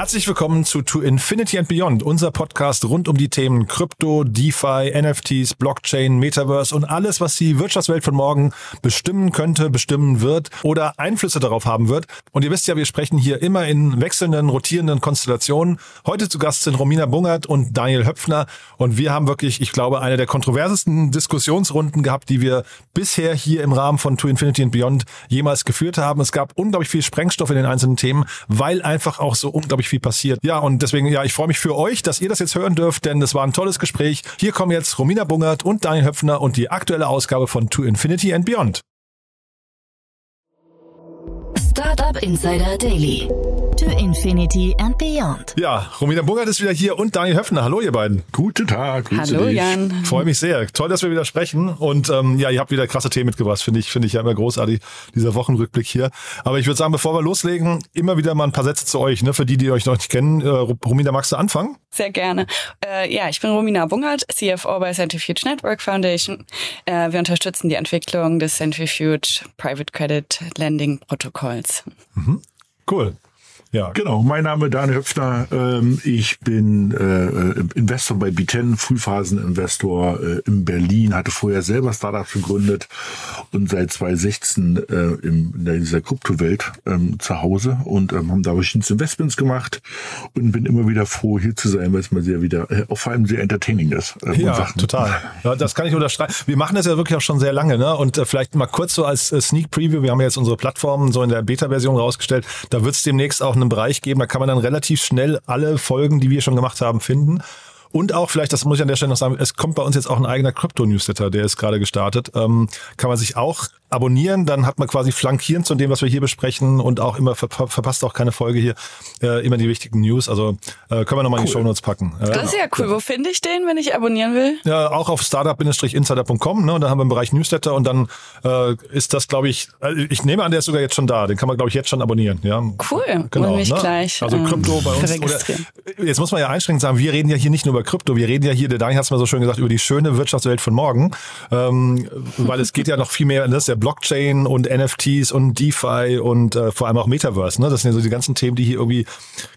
Herzlich willkommen zu To Infinity and Beyond, unser Podcast rund um die Themen Krypto, DeFi, NFTs, Blockchain, Metaverse und alles, was die Wirtschaftswelt von morgen bestimmen könnte, bestimmen wird oder Einflüsse darauf haben wird. Und ihr wisst ja, wir sprechen hier immer in wechselnden, rotierenden Konstellationen. Heute zu Gast sind Romina Bungert und Daniel Höpfner. Und wir haben wirklich, ich glaube, eine der kontroversesten Diskussionsrunden gehabt, die wir bisher hier im Rahmen von To Infinity and Beyond jemals geführt haben. Es gab unglaublich viel Sprengstoff in den einzelnen Themen, weil einfach auch so unglaublich viel passiert. Ja, und deswegen, ja, ich freue mich für euch, dass ihr das jetzt hören dürft, denn das war ein tolles Gespräch. Hier kommen jetzt Romina Bungert und Daniel Höpfner und die aktuelle Ausgabe von To Infinity and Beyond. Startup Insider Daily. To Infinity and Beyond. Ja, Romina Bungert ist wieder hier und Daniel Höpfner. Hallo, ihr beiden. Guten Tag. Hallo, dich. Jan. Freue mich sehr. Toll, dass wir wieder sprechen. Und ähm, ja, ihr habt wieder krasse Themen mitgebracht. Finde ich, finde ich ja immer großartig, dieser Wochenrückblick hier. Aber ich würde sagen, bevor wir loslegen, immer wieder mal ein paar Sätze zu euch, ne, für die, die euch noch nicht kennen. Äh, Romina, magst du anfangen? Sehr gerne. Äh, ja, ich bin Romina Bungert, CFO bei Centrifuge Network Foundation. Äh, wir unterstützen die Entwicklung des Centrifuge Private Credit Lending Protokolls. Mhm. Cool. Ja. Genau, mein Name ist Daniel Höpfner. Ähm, ich bin äh, Investor bei B10, Frühphaseninvestor äh, in Berlin, hatte vorher selber Startups gegründet und seit 2016 äh, in dieser Kryptowelt ähm, zu Hause und ähm, haben da verschiedenste Investments gemacht und bin immer wieder froh, hier zu sein, weil es mal sehr wieder, äh, vor allem sehr entertaining ist. Äh, ja, total. Ja, das kann ich unterstreichen. Wir machen das ja wirklich auch schon sehr lange, ne? Und äh, vielleicht mal kurz so als äh, Sneak Preview, wir haben ja jetzt unsere Plattformen so in der Beta-Version rausgestellt, da wird es demnächst auch einen Bereich geben, da kann man dann relativ schnell alle Folgen, die wir schon gemacht haben, finden. Und auch vielleicht, das muss ich an der Stelle noch sagen, es kommt bei uns jetzt auch ein eigener Krypto-Newsletter, der ist gerade gestartet. Ähm, kann man sich auch abonnieren, dann hat man quasi flankierend zu dem, was wir hier besprechen und auch immer ver verpasst auch keine Folge hier, äh, immer die wichtigen News. Also äh, können wir nochmal cool. in die Show Notes packen. Äh, das ist ja cool. Wo finde ich den, wenn ich abonnieren will? Ja, auch auf startup-insider.com. Ne? Und dann haben wir im Bereich Newsletter und dann äh, ist das, glaube ich, äh, ich nehme an, der ist sogar jetzt schon da. Den kann man, glaube ich, jetzt schon abonnieren. Ja, cool. Genau. Mich ne? gleich. Also Krypto ähm, bei uns. Oder, jetzt muss man ja einschränkend sagen, wir reden ja hier nicht nur über Krypto, wir reden ja hier, der Daniel hat es mal so schön gesagt, über die schöne Wirtschaftswelt von morgen, ähm, weil es geht ja noch viel mehr, das ist ja Blockchain und NFTs und DeFi und äh, vor allem auch Metaverse. Ne? Das sind ja so die ganzen Themen, die hier irgendwie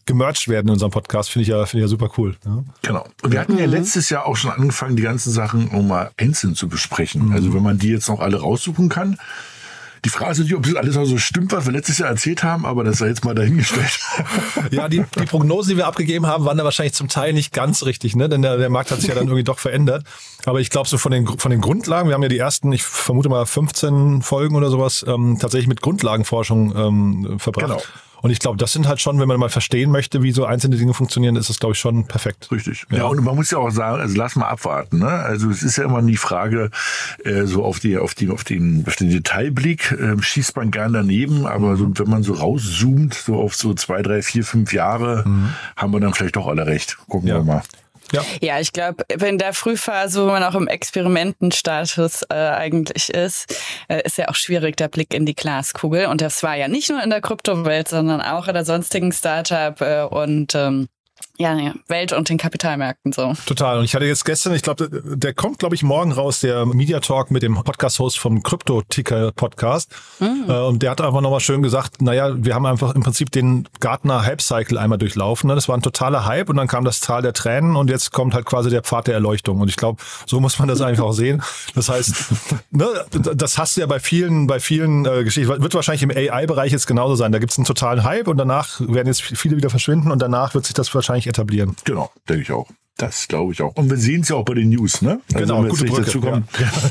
gemerged werden in unserem Podcast. Finde ich ja, finde ich ja super cool. Ne? Genau. Und wir hatten ja mhm. letztes Jahr auch schon angefangen, die ganzen Sachen um mal einzeln zu besprechen. Mhm. Also wenn man die jetzt noch alle raussuchen kann, die Frage ist nicht, ob das alles auch so stimmt, was wir letztes Jahr erzählt haben, aber das sei jetzt mal dahingestellt. ja, die, die Prognosen, die wir abgegeben haben, waren da wahrscheinlich zum Teil nicht ganz richtig, ne? Denn der, der Markt hat sich ja dann irgendwie doch verändert. Aber ich glaube, so von den, von den Grundlagen, wir haben ja die ersten, ich vermute mal 15 Folgen oder sowas, ähm, tatsächlich mit Grundlagenforschung ähm, verbracht. Genau. Und ich glaube, das sind halt schon, wenn man mal verstehen möchte, wie so einzelne Dinge funktionieren, ist das, glaube ich, schon perfekt. Richtig. Ja. ja, und man muss ja auch sagen, also lass mal abwarten. Ne? Also es ist ja immer die Frage, äh, so auf die, auf die, auf den, auf den Detailblick äh, schießt man gern daneben, aber so, wenn man so rauszoomt, so auf so zwei, drei, vier, fünf Jahre, mhm. haben wir dann vielleicht doch alle recht. Gucken ja. wir mal. Ja, ja ich glaube, in der Frühphase, wo man auch im Experimentenstatus äh, eigentlich ist, äh, ist ja auch schwierig der Blick in die Glaskugel. Und das war ja nicht nur in der Kryptowelt, sondern auch in der sonstigen Startup äh, und ähm, ja, ja, Welt und den Kapitalmärkten so. Total. Und ich hatte jetzt gestern, ich glaube, der kommt, glaube ich, morgen raus, der Media Talk mit dem Podcast-Host vom Crypto-Ticker-Podcast. Mhm. Und der hat einfach nochmal schön gesagt, naja, wir haben einfach im Prinzip den Gartner Hype-Cycle einmal durchlaufen. Ne? Das war ein totaler Hype und dann kam das Tal der Tränen und jetzt kommt halt quasi der Pfad der Erleuchtung. Und ich glaube, so muss man das einfach auch sehen. Das heißt, ne, das hast du ja bei vielen, bei vielen äh, Geschichten, wird wahrscheinlich im AI-Bereich jetzt genauso sein. Da gibt es einen totalen Hype und danach werden jetzt viele wieder verschwinden und danach wird sich das wahrscheinlich etablieren. Genau, denke ich auch. Das glaube ich auch. Und wir sehen es ja auch bei den News, ne? Also genau, gute Brücke. Dazu kommen. Ja.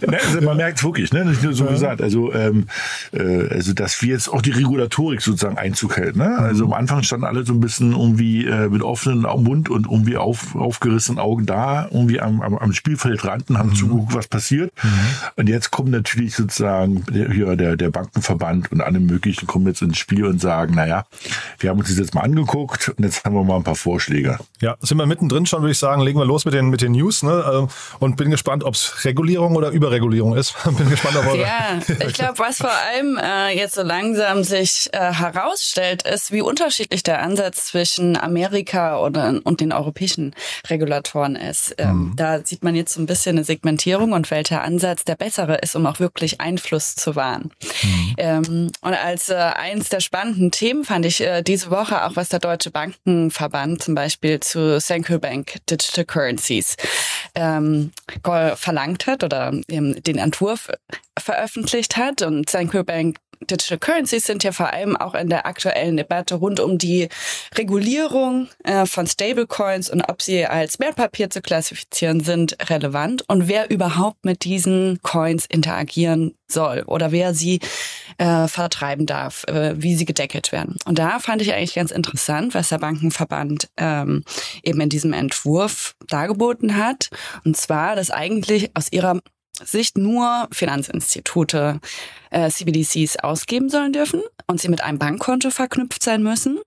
Ne, also man merkt es wirklich, ne? Nicht nur so ja. gesagt. Also, ähm, äh, also, dass wir jetzt auch die Regulatorik sozusagen Einzug hält, ne? Also am Anfang standen alle so ein bisschen irgendwie äh, mit offenen Mund und irgendwie auf, aufgerissenen Augen da, irgendwie am, am, am Spielfeldrand und haben mhm. zugeguckt, was passiert. Mhm. Und jetzt kommen natürlich sozusagen der, hier der, der Bankenverband und alle möglichen kommen jetzt ins Spiel und sagen, naja, wir haben uns das jetzt mal angeguckt und jetzt haben wir mal ein paar Vorschläge. Ja, sind wir mittendrin schon, würde ich sagen, legen wir los mit den, mit den News ne? Ähm, und bin gespannt, ob es Regulierung oder Überregulierung ist. bin gespannt auf eure. Ja, ich glaube, was vor allem äh, jetzt so langsam sich äh, herausstellt, ist, wie unterschiedlich der Ansatz zwischen Amerika oder, und den europäischen Regulatoren ist. Ähm, mhm. Da sieht man jetzt so ein bisschen eine Segmentierung und welcher Ansatz der bessere ist, um auch wirklich Einfluss zu wahren. Mhm. Ähm, und als äh, eins der spannenden Themen fand ich äh, diese Woche auch, was der Deutsche Bankenverband zum Beispiel zu Central Bank Digital Currencies ähm, verlangt hat oder ähm, den Entwurf veröffentlicht hat. Und Central Bank Digital Currencies sind ja vor allem auch in der aktuellen Debatte rund um die Regulierung äh, von Stablecoins und ob sie als Wertpapier zu klassifizieren sind, relevant und wer überhaupt mit diesen Coins interagieren soll oder wer sie äh, vertreiben darf, äh, wie sie gedeckelt werden. Und da fand ich eigentlich ganz interessant, was der Bankenverband ähm, eben in diesem Entwurf dargeboten hat. Und zwar, dass eigentlich aus ihrer Sicht nur Finanzinstitute äh, CBDCs ausgeben sollen dürfen und sie mit einem Bankkonto verknüpft sein müssen.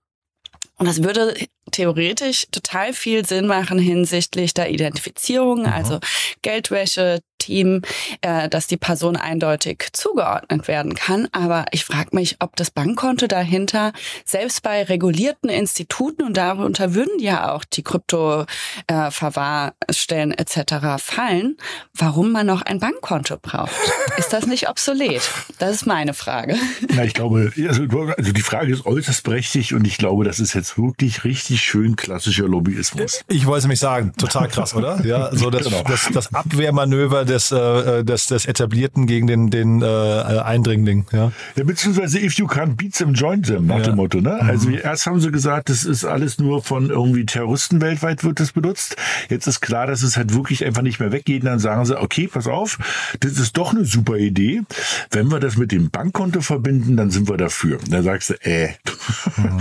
Und das würde theoretisch total viel Sinn machen hinsichtlich der Identifizierung, mhm. also Geldwäsche, Team, äh, dass die Person eindeutig zugeordnet werden kann. Aber ich frage mich, ob das Bankkonto dahinter selbst bei regulierten Instituten und darunter würden ja auch die Krypto-Verwahrstellen äh, etc. fallen, warum man noch ein Bankkonto braucht. Ist das nicht obsolet? Das ist meine Frage. Na, ich glaube, also, also die Frage ist äußerst berechtigt und ich glaube, das ist jetzt wirklich richtig schön klassischer Lobbyismus. Ich wollte nämlich sagen, total krass, oder? Ja, so das, genau. das, das Abwehrmanöver des, äh, des, des Etablierten gegen den, den äh, Eindringling. Ja. ja, beziehungsweise if you can't beat them, join them, nach ja. dem Motto. Ne? Mhm. Also erst haben sie gesagt, das ist alles nur von irgendwie Terroristen weltweit wird das benutzt. Jetzt ist klar, dass es halt wirklich einfach nicht mehr weggeht. Und dann sagen sie, okay, pass auf, das ist doch eine super Idee. Wenn wir das mit dem Bankkonto verbinden, dann sind wir dafür. Und dann sagst du, äh. Mhm.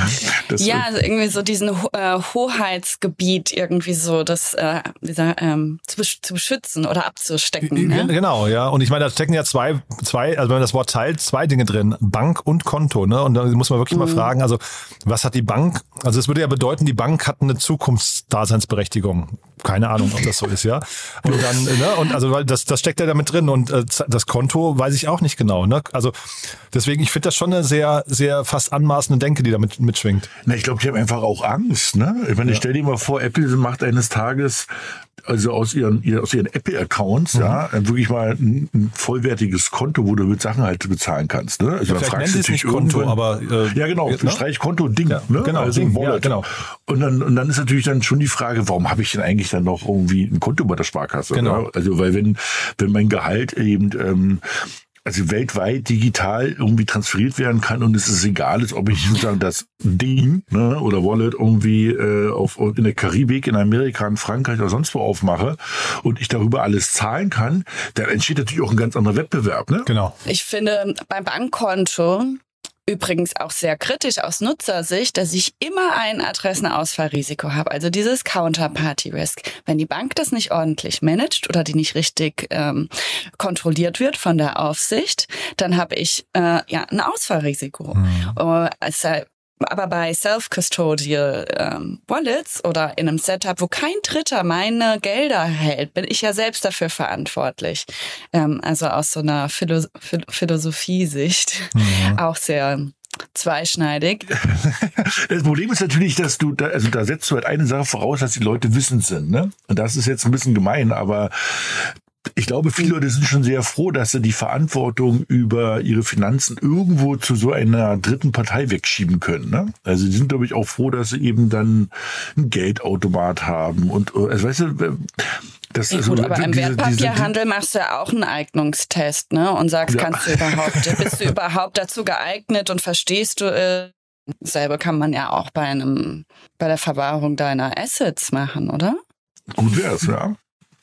ja, also irgendwie so diesen äh, Hoheitsgebiet irgendwie so, das äh, wie sag, ähm, zu, zu beschützen oder abzustecken stecken. Ne? Genau, ja. Und ich meine, da stecken ja zwei, zwei, also wenn man das Wort teilt, zwei Dinge drin. Bank und Konto, ne? Und da muss man wirklich mhm. mal fragen, also was hat die Bank? Also es würde ja bedeuten, die Bank hat eine Zukunftsdaseinsberechtigung. Keine Ahnung, ob das so ist, ja. Und dann, ne? Und also weil das, das steckt ja damit drin. Und äh, das Konto weiß ich auch nicht genau. Ne? Also deswegen, ich finde das schon eine sehr, sehr fast anmaßende Denke, die damit mitschwingt. Na, ich glaube, die haben einfach auch Angst, ne? Ich meine, ja. stell dir mal vor, Apple macht eines Tages also aus ihren, aus ihren Apple-Accounts, mhm. ja, wirklich mal ein, ein, vollwertiges Konto, wo du mit Sachen halt bezahlen kannst. Ne? Also ja, da fragst du dich Konto, aber äh, ja genau, ne? Streichkonto Ding, ja, ne? genau, also Ding, ja, genau. Und dann und dann ist natürlich dann schon die Frage, warum habe ich denn eigentlich dann noch irgendwie ein Konto bei der Sparkasse? Genau. Oder? Also weil wenn wenn mein Gehalt eben ähm, also weltweit digital irgendwie transferiert werden kann und es ist egal ist, ob ich sozusagen das Ding ne, oder Wallet irgendwie äh, auf, in der Karibik, in Amerika, in Frankreich oder sonst wo aufmache und ich darüber alles zahlen kann, dann entsteht natürlich auch ein ganz anderer Wettbewerb. Ne? Genau. Ich finde, beim Bankkonto übrigens auch sehr kritisch aus Nutzersicht, dass ich immer ein Adressenausfallrisiko habe, also dieses Counterparty Risk. Wenn die Bank das nicht ordentlich managt oder die nicht richtig ähm, kontrolliert wird von der Aufsicht, dann habe ich äh, ja ein Ausfallrisiko. Mhm. Uh, also, aber bei Self-Custodial ähm, Wallets oder in einem Setup, wo kein Dritter meine Gelder hält, bin ich ja selbst dafür verantwortlich. Ähm, also aus so einer Philo Philosophie-Sicht mhm. auch sehr zweischneidig. Das Problem ist natürlich, dass du da, also da setzt du halt eine Sache voraus, dass die Leute wissend sind, ne? Und das ist jetzt ein bisschen gemein, aber ich glaube, viele Leute sind schon sehr froh, dass sie die Verantwortung über ihre Finanzen irgendwo zu so einer dritten Partei wegschieben können. Ne? Also sie sind, glaube ich, auch froh, dass sie eben dann ein Geldautomat haben. Und also, weißt du, das, ja, gut, aber im Wertpapierhandel machst du ja auch einen Eignungstest, ne? Und sagst, ja. kannst du überhaupt, bist du überhaupt dazu geeignet und verstehst du äh, Selber kann man ja auch bei einem, bei der Verwahrung deiner Assets machen, oder? Gut wär's, ja.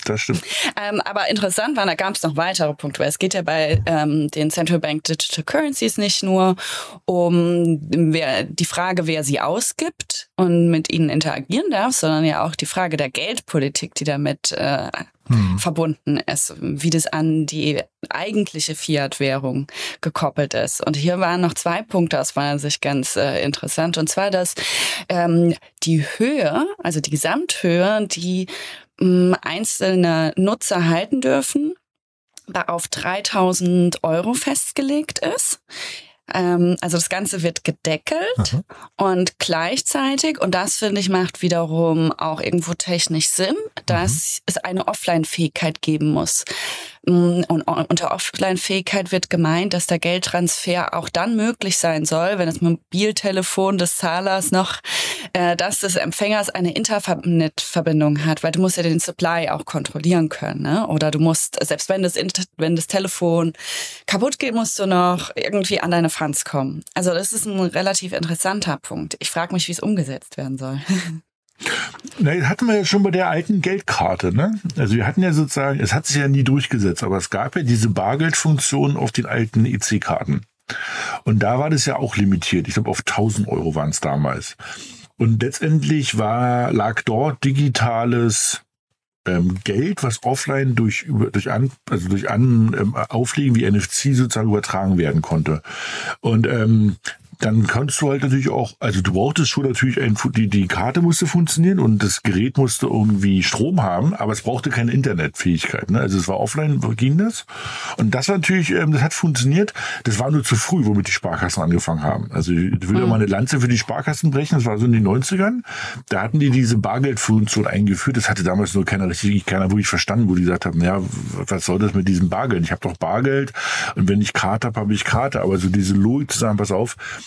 Das stimmt. Ähm, aber interessant war, da gab es noch weitere Punkte. Es geht ja bei ähm, den Central Bank Digital Currencies nicht nur um wer, die Frage, wer sie ausgibt und mit ihnen interagieren darf, sondern ja auch die Frage der Geldpolitik, die damit äh, hm. verbunden ist, wie das an die eigentliche Fiat-Währung gekoppelt ist. Und hier waren noch zwei Punkte aus meiner Sicht ganz äh, interessant. Und zwar, dass ähm, die Höhe, also die Gesamthöhe, die einzelne Nutzer halten dürfen, auf 3000 Euro festgelegt ist. Ähm, also das Ganze wird gedeckelt Aha. und gleichzeitig, und das finde ich macht wiederum auch irgendwo technisch Sinn, dass mhm. es eine Offline-Fähigkeit geben muss. Mm, und unter Offline-Fähigkeit wird gemeint, dass der Geldtransfer auch dann möglich sein soll, wenn das Mobiltelefon des Zahlers noch äh, das des Empfängers eine Internet-Verbindung hat, weil du musst ja den Supply auch kontrollieren können. Ne? Oder du musst, selbst wenn das, Inter wenn das Telefon kaputt geht, musst du noch irgendwie an deine Funds kommen. Also das ist ein relativ interessanter Punkt. Ich frage mich, wie es umgesetzt werden soll. Na, das hatten wir ja schon bei der alten Geldkarte, ne? Also wir hatten ja sozusagen, es hat sich ja nie durchgesetzt, aber es gab ja diese Bargeldfunktion auf den alten EC-Karten. Und da war das ja auch limitiert. Ich glaube, auf 1000 Euro waren es damals. Und letztendlich war, lag dort digitales ähm, Geld, was offline durch, durch, an, also durch an, ähm, Auflegen wie NFC sozusagen übertragen werden konnte. Und ähm, dann kannst du halt natürlich auch, also du brauchtest schon natürlich ein, die, die Karte musste funktionieren und das Gerät musste irgendwie Strom haben, aber es brauchte keine Internetfähigkeit. Ne? Also es war offline, ging das. Und das natürlich, ähm, das hat funktioniert. Das war nur zu früh, womit die Sparkassen angefangen haben. Also ich will mhm. mal eine Lanze für die Sparkassen brechen, das war so in den 90ern. Da hatten die diese Bargeldfunktion eingeführt. Das hatte damals nur keiner richtig, keiner wirklich verstanden, wo die gesagt haben, ja, was soll das mit diesem Bargeld? Ich habe doch Bargeld und wenn ich Karte habe, habe ich Karte. Aber so diese Logik zu sagen, pass auf,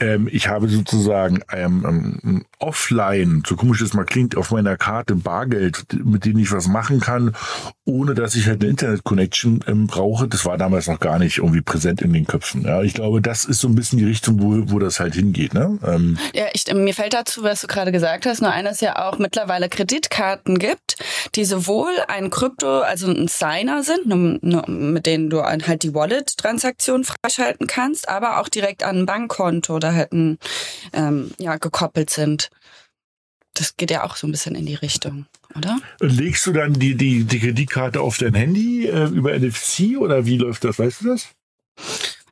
ähm, ich habe sozusagen ähm, ähm, offline, so komisch es mal klingt, auf meiner Karte Bargeld, mit dem ich was machen kann, ohne dass ich halt eine Internet-Connection ähm, brauche. Das war damals noch gar nicht irgendwie präsent in den Köpfen. Ja, ich glaube, das ist so ein bisschen die Richtung, wo, wo das halt hingeht. Ne? Ähm. Ja, ich, mir fällt dazu, was du gerade gesagt hast, nur eines ja auch mittlerweile Kreditkarten gibt, die sowohl ein Krypto, also ein Signer sind, mit denen du halt die Wallet-Transaktion freischalten kannst, aber auch direkt an ein Bankkonto oder halt ein, ähm, ja, gekoppelt sind. Das geht ja auch so ein bisschen in die Richtung, oder? Legst du dann die, die, die Kreditkarte auf dein Handy äh, über NFC oder wie läuft das? Weißt du das?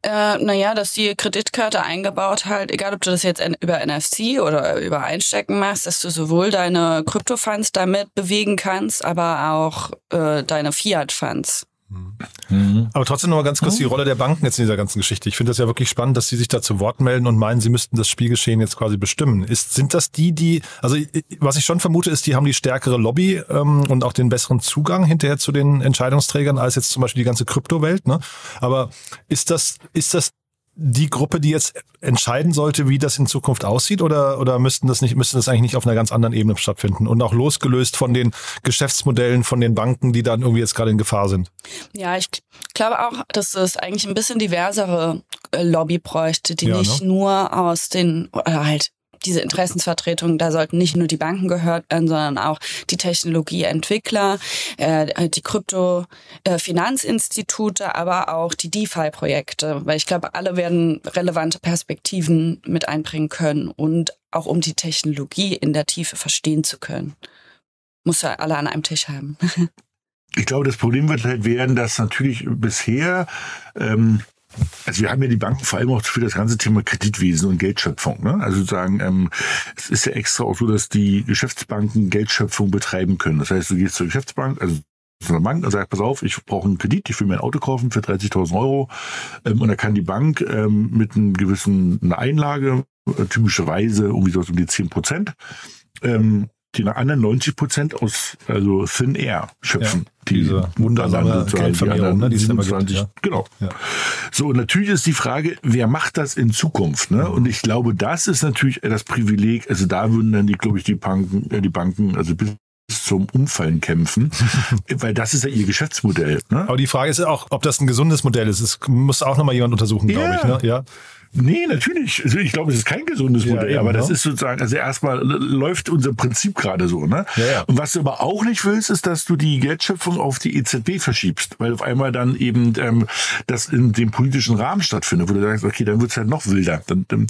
Äh, naja, dass die Kreditkarte eingebaut halt, egal ob du das jetzt über NFC oder über Einstecken machst, dass du sowohl deine Kryptofunds damit bewegen kannst, aber auch äh, deine Fiat-Funds. Mhm. Aber trotzdem noch mal ganz kurz die Rolle der Banken jetzt in dieser ganzen Geschichte. Ich finde das ja wirklich spannend, dass sie sich da zu Wort melden und meinen, sie müssten das Spielgeschehen jetzt quasi bestimmen. Ist, sind das die, die, also was ich schon vermute, ist, die haben die stärkere Lobby ähm, und auch den besseren Zugang hinterher zu den Entscheidungsträgern als jetzt zum Beispiel die ganze Kryptowelt. Ne? Aber ist das, ist das die Gruppe, die jetzt entscheiden sollte, wie das in Zukunft aussieht, oder, oder müssten das nicht, müsste das eigentlich nicht auf einer ganz anderen Ebene stattfinden und auch losgelöst von den Geschäftsmodellen von den Banken, die dann irgendwie jetzt gerade in Gefahr sind? Ja, ich glaube auch, dass es eigentlich ein bisschen diversere äh, Lobby bräuchte, die ja, nicht ne? nur aus den, oder halt diese Interessensvertretung, da sollten nicht nur die Banken gehört werden, sondern auch die Technologieentwickler, äh, die Krypto-Finanzinstitute, äh, aber auch die DeFi-Projekte, weil ich glaube, alle werden relevante Perspektiven mit einbringen können und auch um die Technologie in der Tiefe verstehen zu können. Muss ja alle an einem Tisch haben. ich glaube, das Problem wird halt werden, dass natürlich bisher ähm, also wir haben ja die Banken vor allem auch für das ganze Thema Kreditwesen und Geldschöpfung. Ne? Also sozusagen, ähm, es ist ja extra auch so, dass die Geschäftsbanken Geldschöpfung betreiben können. Das heißt, du gehst zur Geschäftsbank, also zu einer Bank und sagst, pass auf, ich brauche einen Kredit, ich will mir ein Auto kaufen für 30.000 Euro. Ähm, und da kann die Bank ähm, mit einem gewissen Einlage, äh, typischerweise irgendwie so um die 10 Prozent, ähm, die anderen 90 Prozent aus also Thin Air schöpfen. Ja, die diese wundersame Geldvermehrung, ne, die 27, ja. Genau. Ja. So, und natürlich ist die Frage, wer macht das in Zukunft? Ne? Und ich glaube, das ist natürlich das Privileg, also da würden dann die, glaube ich, die Banken, äh, die Banken, also bis zum Umfallen kämpfen, weil das ist ja ihr Geschäftsmodell. Ne? Aber die Frage ist ja auch, ob das ein gesundes Modell ist. Es muss auch nochmal jemand untersuchen, glaube ich. Ne? Ja. Nee, natürlich. Also ich glaube, es ist kein gesundes ja, Modell, eben, aber das ne? ist sozusagen, also erstmal läuft unser Prinzip gerade so, ne? Ja, ja. Und was du aber auch nicht willst, ist, dass du die Geldschöpfung auf die EZB verschiebst, weil auf einmal dann eben ähm, das in dem politischen Rahmen stattfindet, wo du sagst, okay, dann wird's halt noch wilder. Dann, dann,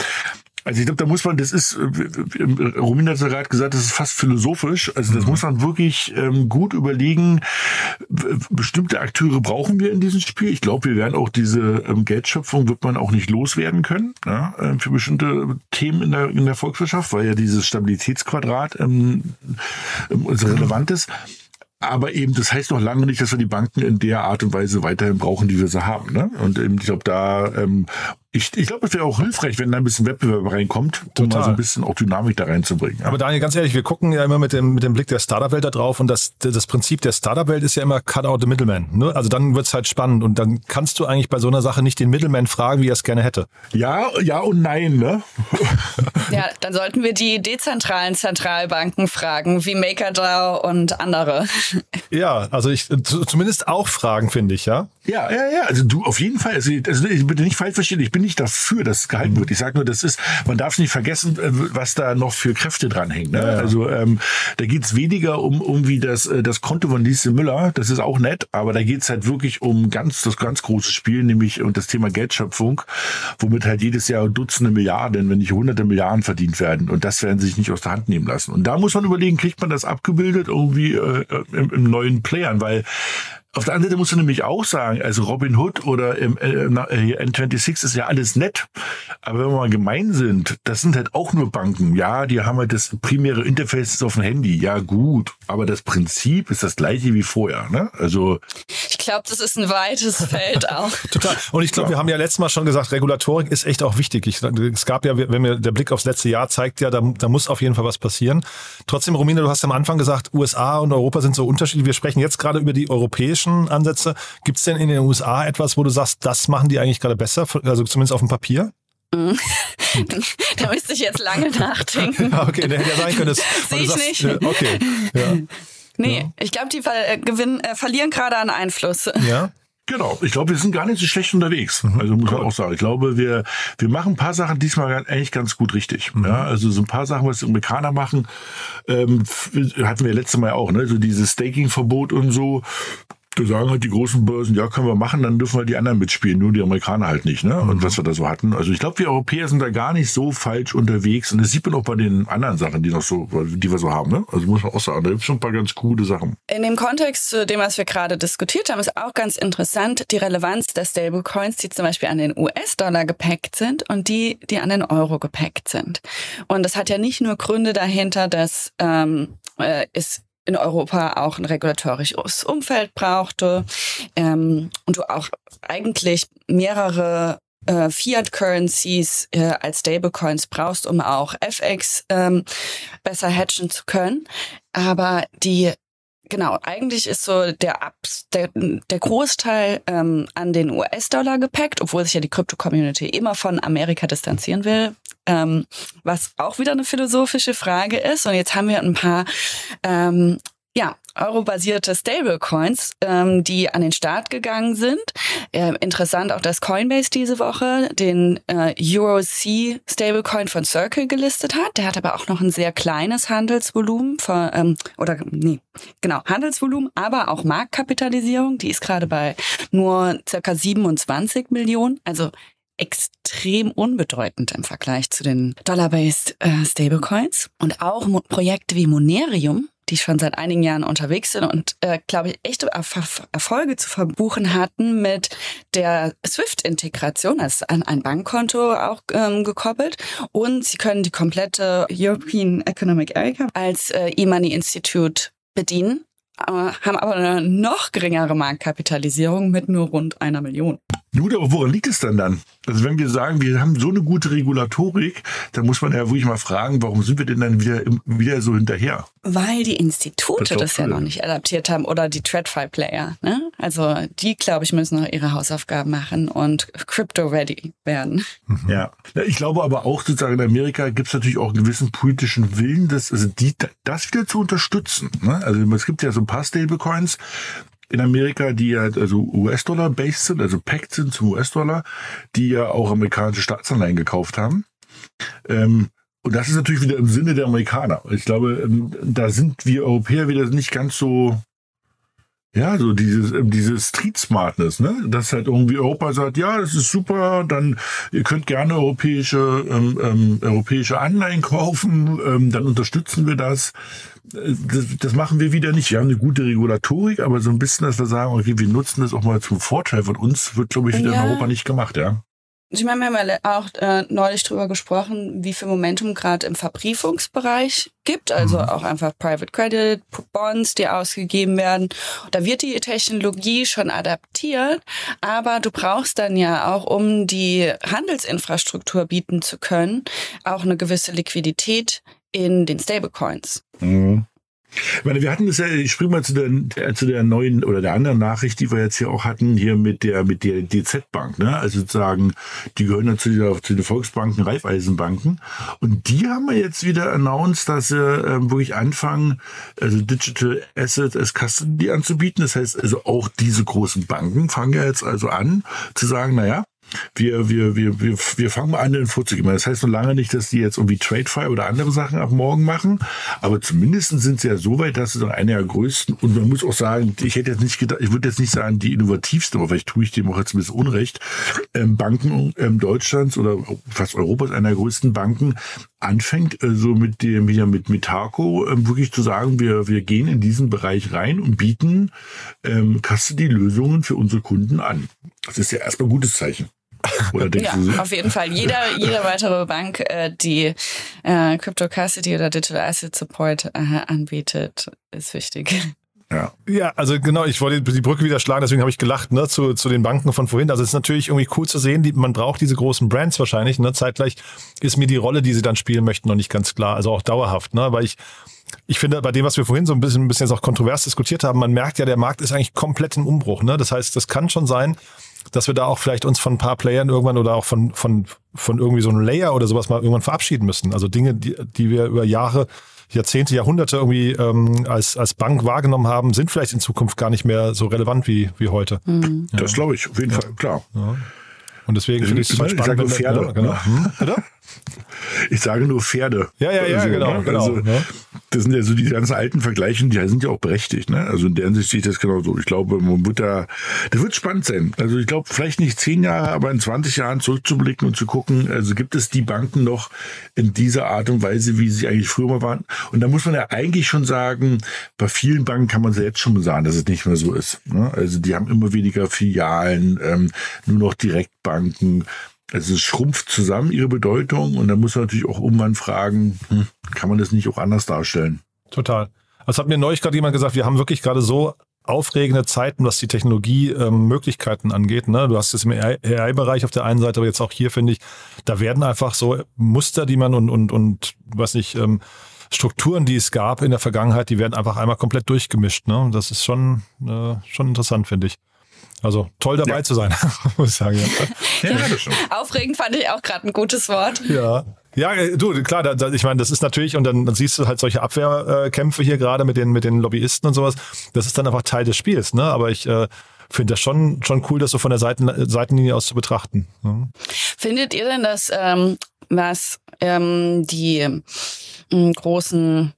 also ich glaube, da muss man, das ist, äh, Romina hat gerade gesagt, das ist fast philosophisch. Also das mhm. muss man wirklich ähm, gut überlegen. Bestimmte Akteure brauchen wir in diesem Spiel. Ich glaube, wir werden auch diese ähm, Geldschöpfung wird man auch nicht loswerden können ja, äh, für bestimmte Themen in der, in der Volkswirtschaft, weil ja dieses Stabilitätsquadrat ähm, ähm, relevant ist. Aber eben, das heißt noch lange nicht, dass wir die Banken in der Art und Weise weiterhin brauchen, die wir sie haben. Ne? Und eben, ich glaube, da ähm, ich, ich glaube, es wäre auch hilfreich, wenn da ein bisschen Wettbewerb reinkommt, um Total. mal so ein bisschen auch Dynamik da reinzubringen. Ja. Aber Daniel, ganz ehrlich, wir gucken ja immer mit dem, mit dem Blick der Startup-Welt da drauf und das, das Prinzip der Startup-Welt ist ja immer cut out the middleman. Ne? Also dann wird's halt spannend und dann kannst du eigentlich bei so einer Sache nicht den Middleman fragen, wie er es gerne hätte. Ja, ja und nein, ne? ja, dann sollten wir die dezentralen Zentralbanken fragen, wie MakerDAO und andere. ja, also ich zumindest auch fragen, finde ich, ja. Ja, ja, ja. Also du auf jeden Fall. Also, also bitte nicht falsch verstehen. Ich bin nicht dafür, dass es gehalten wird. Ich sage nur, das ist, man darf nicht vergessen, äh, was da noch für Kräfte dranhängen. Ne? Ja, ja. Also ähm, da geht's weniger um irgendwie das, äh, das Konto von Lise Müller. Das ist auch nett, aber da geht's halt wirklich um ganz das ganz große Spiel, nämlich und das Thema Geldschöpfung, womit halt jedes Jahr Dutzende Milliarden, wenn nicht hunderte Milliarden verdient werden. Und das werden sie sich nicht aus der Hand nehmen lassen. Und da muss man überlegen, kriegt man das abgebildet irgendwie äh, im, im neuen Playern, weil auf der anderen Seite musst du nämlich auch sagen, also Robin Hood oder äh, N26 ist ja alles nett, aber wenn wir mal gemein sind, das sind halt auch nur Banken. Ja, die haben halt das primäre Interface auf dem Handy. Ja, gut, aber das Prinzip ist das gleiche wie vorher. Ne? Also ich glaube, das ist ein weites Feld auch. Total. Und ich glaube, ja. wir haben ja letztes Mal schon gesagt, Regulatorik ist echt auch wichtig. Ich, es gab ja, wenn mir der Blick aufs letzte Jahr zeigt, ja, da, da muss auf jeden Fall was passieren. Trotzdem, Romina, du hast am Anfang gesagt, USA und Europa sind so unterschiedlich. Wir sprechen jetzt gerade über die europäischen europäischen Ansätze. Gibt es denn in den USA etwas, wo du sagst, das machen die eigentlich gerade besser, also zumindest auf dem Papier? da müsste ich jetzt lange nachdenken. okay, der hätte ja sein können, dass, Sehe ich sagst, nicht. Okay, ja. Nee, ja. ich glaube, die ver äh, gewinnen, äh, verlieren gerade an Einfluss. Ja. Genau, ich glaube, wir sind gar nicht so schlecht unterwegs. Mhm. Also muss man auch sagen. Ich glaube, wir, wir machen ein paar Sachen diesmal eigentlich ganz gut richtig. Mhm. Ja, also so ein paar Sachen, was die Amerikaner machen, ähm, hatten wir letztes Mal auch, ne? So dieses Staking-Verbot und so. Da sagen halt die großen Börsen, ja, können wir machen, dann dürfen wir die anderen mitspielen, nur die Amerikaner halt nicht, ne? Und mhm. was wir da so hatten. Also ich glaube, wir Europäer sind da gar nicht so falsch unterwegs. Und das sieht man auch bei den anderen Sachen, die noch so, die wir so haben, ne? Also muss man auch sagen, da gibt es schon ein paar ganz coole Sachen. In dem Kontext zu dem, was wir gerade diskutiert haben, ist auch ganz interessant die Relevanz der Stablecoins, die zum Beispiel an den US-Dollar gepackt sind und die, die an den Euro gepackt sind. Und das hat ja nicht nur Gründe dahinter, dass ähm, äh, es in Europa auch ein regulatorisches Umfeld brauchte ähm, und du auch eigentlich mehrere äh, Fiat-Currencies äh, als Stablecoins brauchst, um auch FX ähm, besser hatchen zu können. Aber die Genau, eigentlich ist so der, Abs, der, der Großteil ähm, an den US-Dollar gepackt, obwohl sich ja die Krypto-Community immer von Amerika distanzieren will, ähm, was auch wieder eine philosophische Frage ist. Und jetzt haben wir ein paar ähm, ja, eurobasierte Stablecoins, ähm, die an den Start gegangen sind. Äh, interessant auch, dass Coinbase diese Woche den äh, Euro-C Stablecoin von Circle gelistet hat. Der hat aber auch noch ein sehr kleines Handelsvolumen von, ähm, oder nee, genau, Handelsvolumen, aber auch Marktkapitalisierung. Die ist gerade bei nur circa 27 Millionen. Also extrem unbedeutend im Vergleich zu den Dollar-based äh, Stablecoins. Und auch Mo Projekte wie Monerium, die schon seit einigen Jahren unterwegs sind und, äh, glaube ich, echte Erf Erfolge zu verbuchen hatten mit der SWIFT-Integration, also an ein Bankkonto auch ähm, gekoppelt. Und sie können die komplette European Economic Area als äh, E-Money Institute bedienen, äh, haben aber eine noch geringere Marktkapitalisierung mit nur rund einer Million. Gut, aber woran liegt es denn dann? Also wenn wir sagen, wir haben so eine gute Regulatorik, dann muss man ja wirklich mal fragen, warum sind wir denn dann wieder, wieder so hinterher? Weil die Institute das, das ja noch nicht adaptiert haben oder die TradFi-Player. Ne? Also die, glaube ich, müssen noch ihre Hausaufgaben machen und crypto-ready werden. Mhm. Ja, ich glaube aber auch sozusagen in Amerika gibt es natürlich auch einen gewissen politischen Willen, das, also die, das wieder zu unterstützen. Ne? Also es gibt ja so ein paar Stablecoins, in Amerika, die ja also US-Dollar-based sind, also packed sind zum US-Dollar, die ja auch amerikanische Staatsanleihen gekauft haben. Ähm, und das ist natürlich wieder im Sinne der Amerikaner. Ich glaube, ähm, da sind wir Europäer wieder nicht ganz so ja, so dieses, ähm, dieses Street Smartness, ne? Dass halt irgendwie Europa sagt, ja, das ist super, dann ihr könnt gerne europäische, ähm, ähm, europäische Anleihen kaufen, ähm, dann unterstützen wir das. Das. Das machen wir wieder nicht. Wir haben eine gute Regulatorik, aber so ein bisschen, dass wir sagen, okay, wir nutzen das auch mal zum Vorteil von uns, wird, glaube ich, wieder ja. in Europa nicht gemacht, ja. Ich meine, wir haben ja auch äh, neulich drüber gesprochen, wie viel Momentum gerade im Verbriefungsbereich gibt, also mhm. auch einfach Private Credit, Bonds, die ausgegeben werden. Da wird die Technologie schon adaptiert, aber du brauchst dann ja auch, um die Handelsinfrastruktur bieten zu können, auch eine gewisse Liquidität in den Stablecoins. Mhm. Ich meine, wir hatten es ja, ich springe mal zu der, zu der neuen oder der anderen Nachricht, die wir jetzt hier auch hatten, hier mit der, mit der DZ-Bank, ne? Also sozusagen, die gehören dann zu, dieser, zu den Volksbanken, Raiffeisenbanken. Und die haben wir jetzt wieder announced, dass sie ähm, wirklich anfangen, also Digital Assets as Custody anzubieten. Das heißt also auch diese großen Banken fangen ja jetzt also an zu sagen, naja, wir, wir, wir, wir, wir fangen mal an, den vorzugeben. Das heißt noch lange nicht, dass die jetzt irgendwie TradeFi oder andere Sachen ab morgen machen, aber zumindest sind sie ja so weit, dass sie dann eine der größten, und man muss auch sagen, ich hätte jetzt nicht gedacht, ich würde jetzt nicht sagen, die innovativste, aber vielleicht tue ich dem auch jetzt ein bisschen Unrecht, ähm, Banken ähm, Deutschlands oder fast Europas, einer der größten Banken, anfängt, äh, so mit dem, ja, mit Mitaco, ähm, wirklich zu sagen, wir, wir gehen in diesen Bereich rein und bieten ähm, Custody-Lösungen für unsere Kunden an. Das ist ja erstmal ein gutes Zeichen. Oder ja, du? auf jeden Fall. Jeder, jede weitere Bank, äh, die äh, Crypto Custody oder Digital Asset Support äh, anbietet, ist wichtig. Ja. ja, also genau, ich wollte die Brücke wieder schlagen, deswegen habe ich gelacht, ne, zu, zu den Banken von vorhin. Also es ist natürlich irgendwie cool zu sehen, die, man braucht diese großen Brands wahrscheinlich, ne? Zeitgleich ist mir die Rolle, die sie dann spielen möchten, noch nicht ganz klar, also auch dauerhaft, ne? Weil ich ich finde, bei dem, was wir vorhin so ein bisschen, ein bisschen jetzt auch kontrovers diskutiert haben, man merkt ja, der Markt ist eigentlich komplett im Umbruch. Ne? Das heißt, das kann schon sein, dass wir da auch vielleicht uns von ein paar Playern irgendwann oder auch von, von, von irgendwie so einem Layer oder sowas mal irgendwann verabschieden müssen. Also Dinge, die, die wir über Jahre, Jahrzehnte, Jahrhunderte irgendwie ähm, als, als Bank wahrgenommen haben, sind vielleicht in Zukunft gar nicht mehr so relevant wie, wie heute. Mhm. Ja. Das glaube ich, auf jeden ja. Fall, klar. Ja. Und deswegen finde ich es spannend. Ich sage Pferde. Ja, genau. Hm? Ich sage nur Pferde. Ja, ja, ja, also, genau. Ne? genau also, ne? Das sind ja so die ganzen alten Vergleiche, die sind ja auch berechtigt. Ne? Also in der Hinsicht sehe ich das genau so. Ich glaube, man wird da, das wird spannend sein. Also ich glaube, vielleicht nicht zehn Jahre, aber in 20 Jahren zurückzublicken und zu gucken, also gibt es die Banken noch in dieser Art und Weise, wie sie eigentlich früher mal waren. Und da muss man ja eigentlich schon sagen, bei vielen Banken kann man ja jetzt schon sagen, dass es nicht mehr so ist. Ne? Also die haben immer weniger Filialen, ähm, nur noch Direktbanken. Also es schrumpft zusammen ihre Bedeutung und da muss man natürlich auch irgendwann fragen, hm, kann man das nicht auch anders darstellen? Total. Also hat mir neulich gerade jemand gesagt, wir haben wirklich gerade so aufregende Zeiten, was die Technologiemöglichkeiten ähm, angeht. Ne? Du hast es im AI-Bereich auf der einen Seite, aber jetzt auch hier finde ich, da werden einfach so Muster, die man und und und was nicht ähm, Strukturen, die es gab in der Vergangenheit, die werden einfach einmal komplett durchgemischt. Ne? Das ist schon äh, schon interessant, finde ich. Also toll dabei ja. zu sein, muss ich sagen. Ja. Ja, Aufregend fand ich auch gerade ein gutes Wort. Ja. Ja, äh, du, klar, da, da, ich meine, das ist natürlich, und dann, dann siehst du halt solche Abwehrkämpfe hier gerade mit den, mit den Lobbyisten und sowas. Das ist dann einfach Teil des Spiels, ne? Aber ich äh, finde das schon, schon cool, das so von der Seiten, Seitenlinie aus zu betrachten. Ne? Findet ihr denn, dass ähm, was ähm, die ähm, großen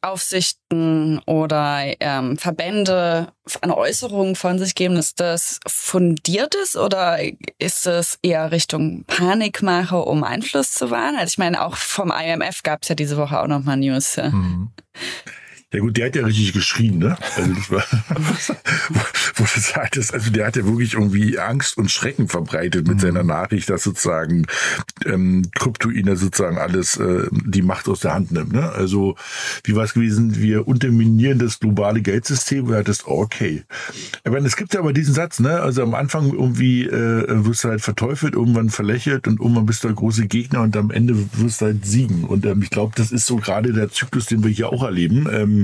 Aufsichten oder ähm, Verbände eine Äußerung von sich geben, ist das fundiert ist oder ist es eher Richtung Panikmache, um Einfluss zu wahren? Also ich meine, auch vom IMF gab es ja diese Woche auch nochmal News. Mhm. Ja gut, der hat ja richtig geschrien, ne? Also das war, wo du sagtest, also der hat ja wirklich irgendwie Angst und Schrecken verbreitet mit mhm. seiner Nachricht, dass sozusagen ähm, Krypto ihn ja sozusagen alles äh, die Macht aus der Hand nimmt. Ne? Also wie war es gewesen? Wir unterminieren das globale Geldsystem. Er hattest, okay. Aber es gibt ja aber diesen Satz, ne? Also am Anfang irgendwie äh, wirst du halt verteufelt, irgendwann verlächelt und irgendwann bist du der große Gegner und am Ende wirst du halt siegen. Und ähm, ich glaube, das ist so gerade der Zyklus, den wir hier auch erleben. Ähm,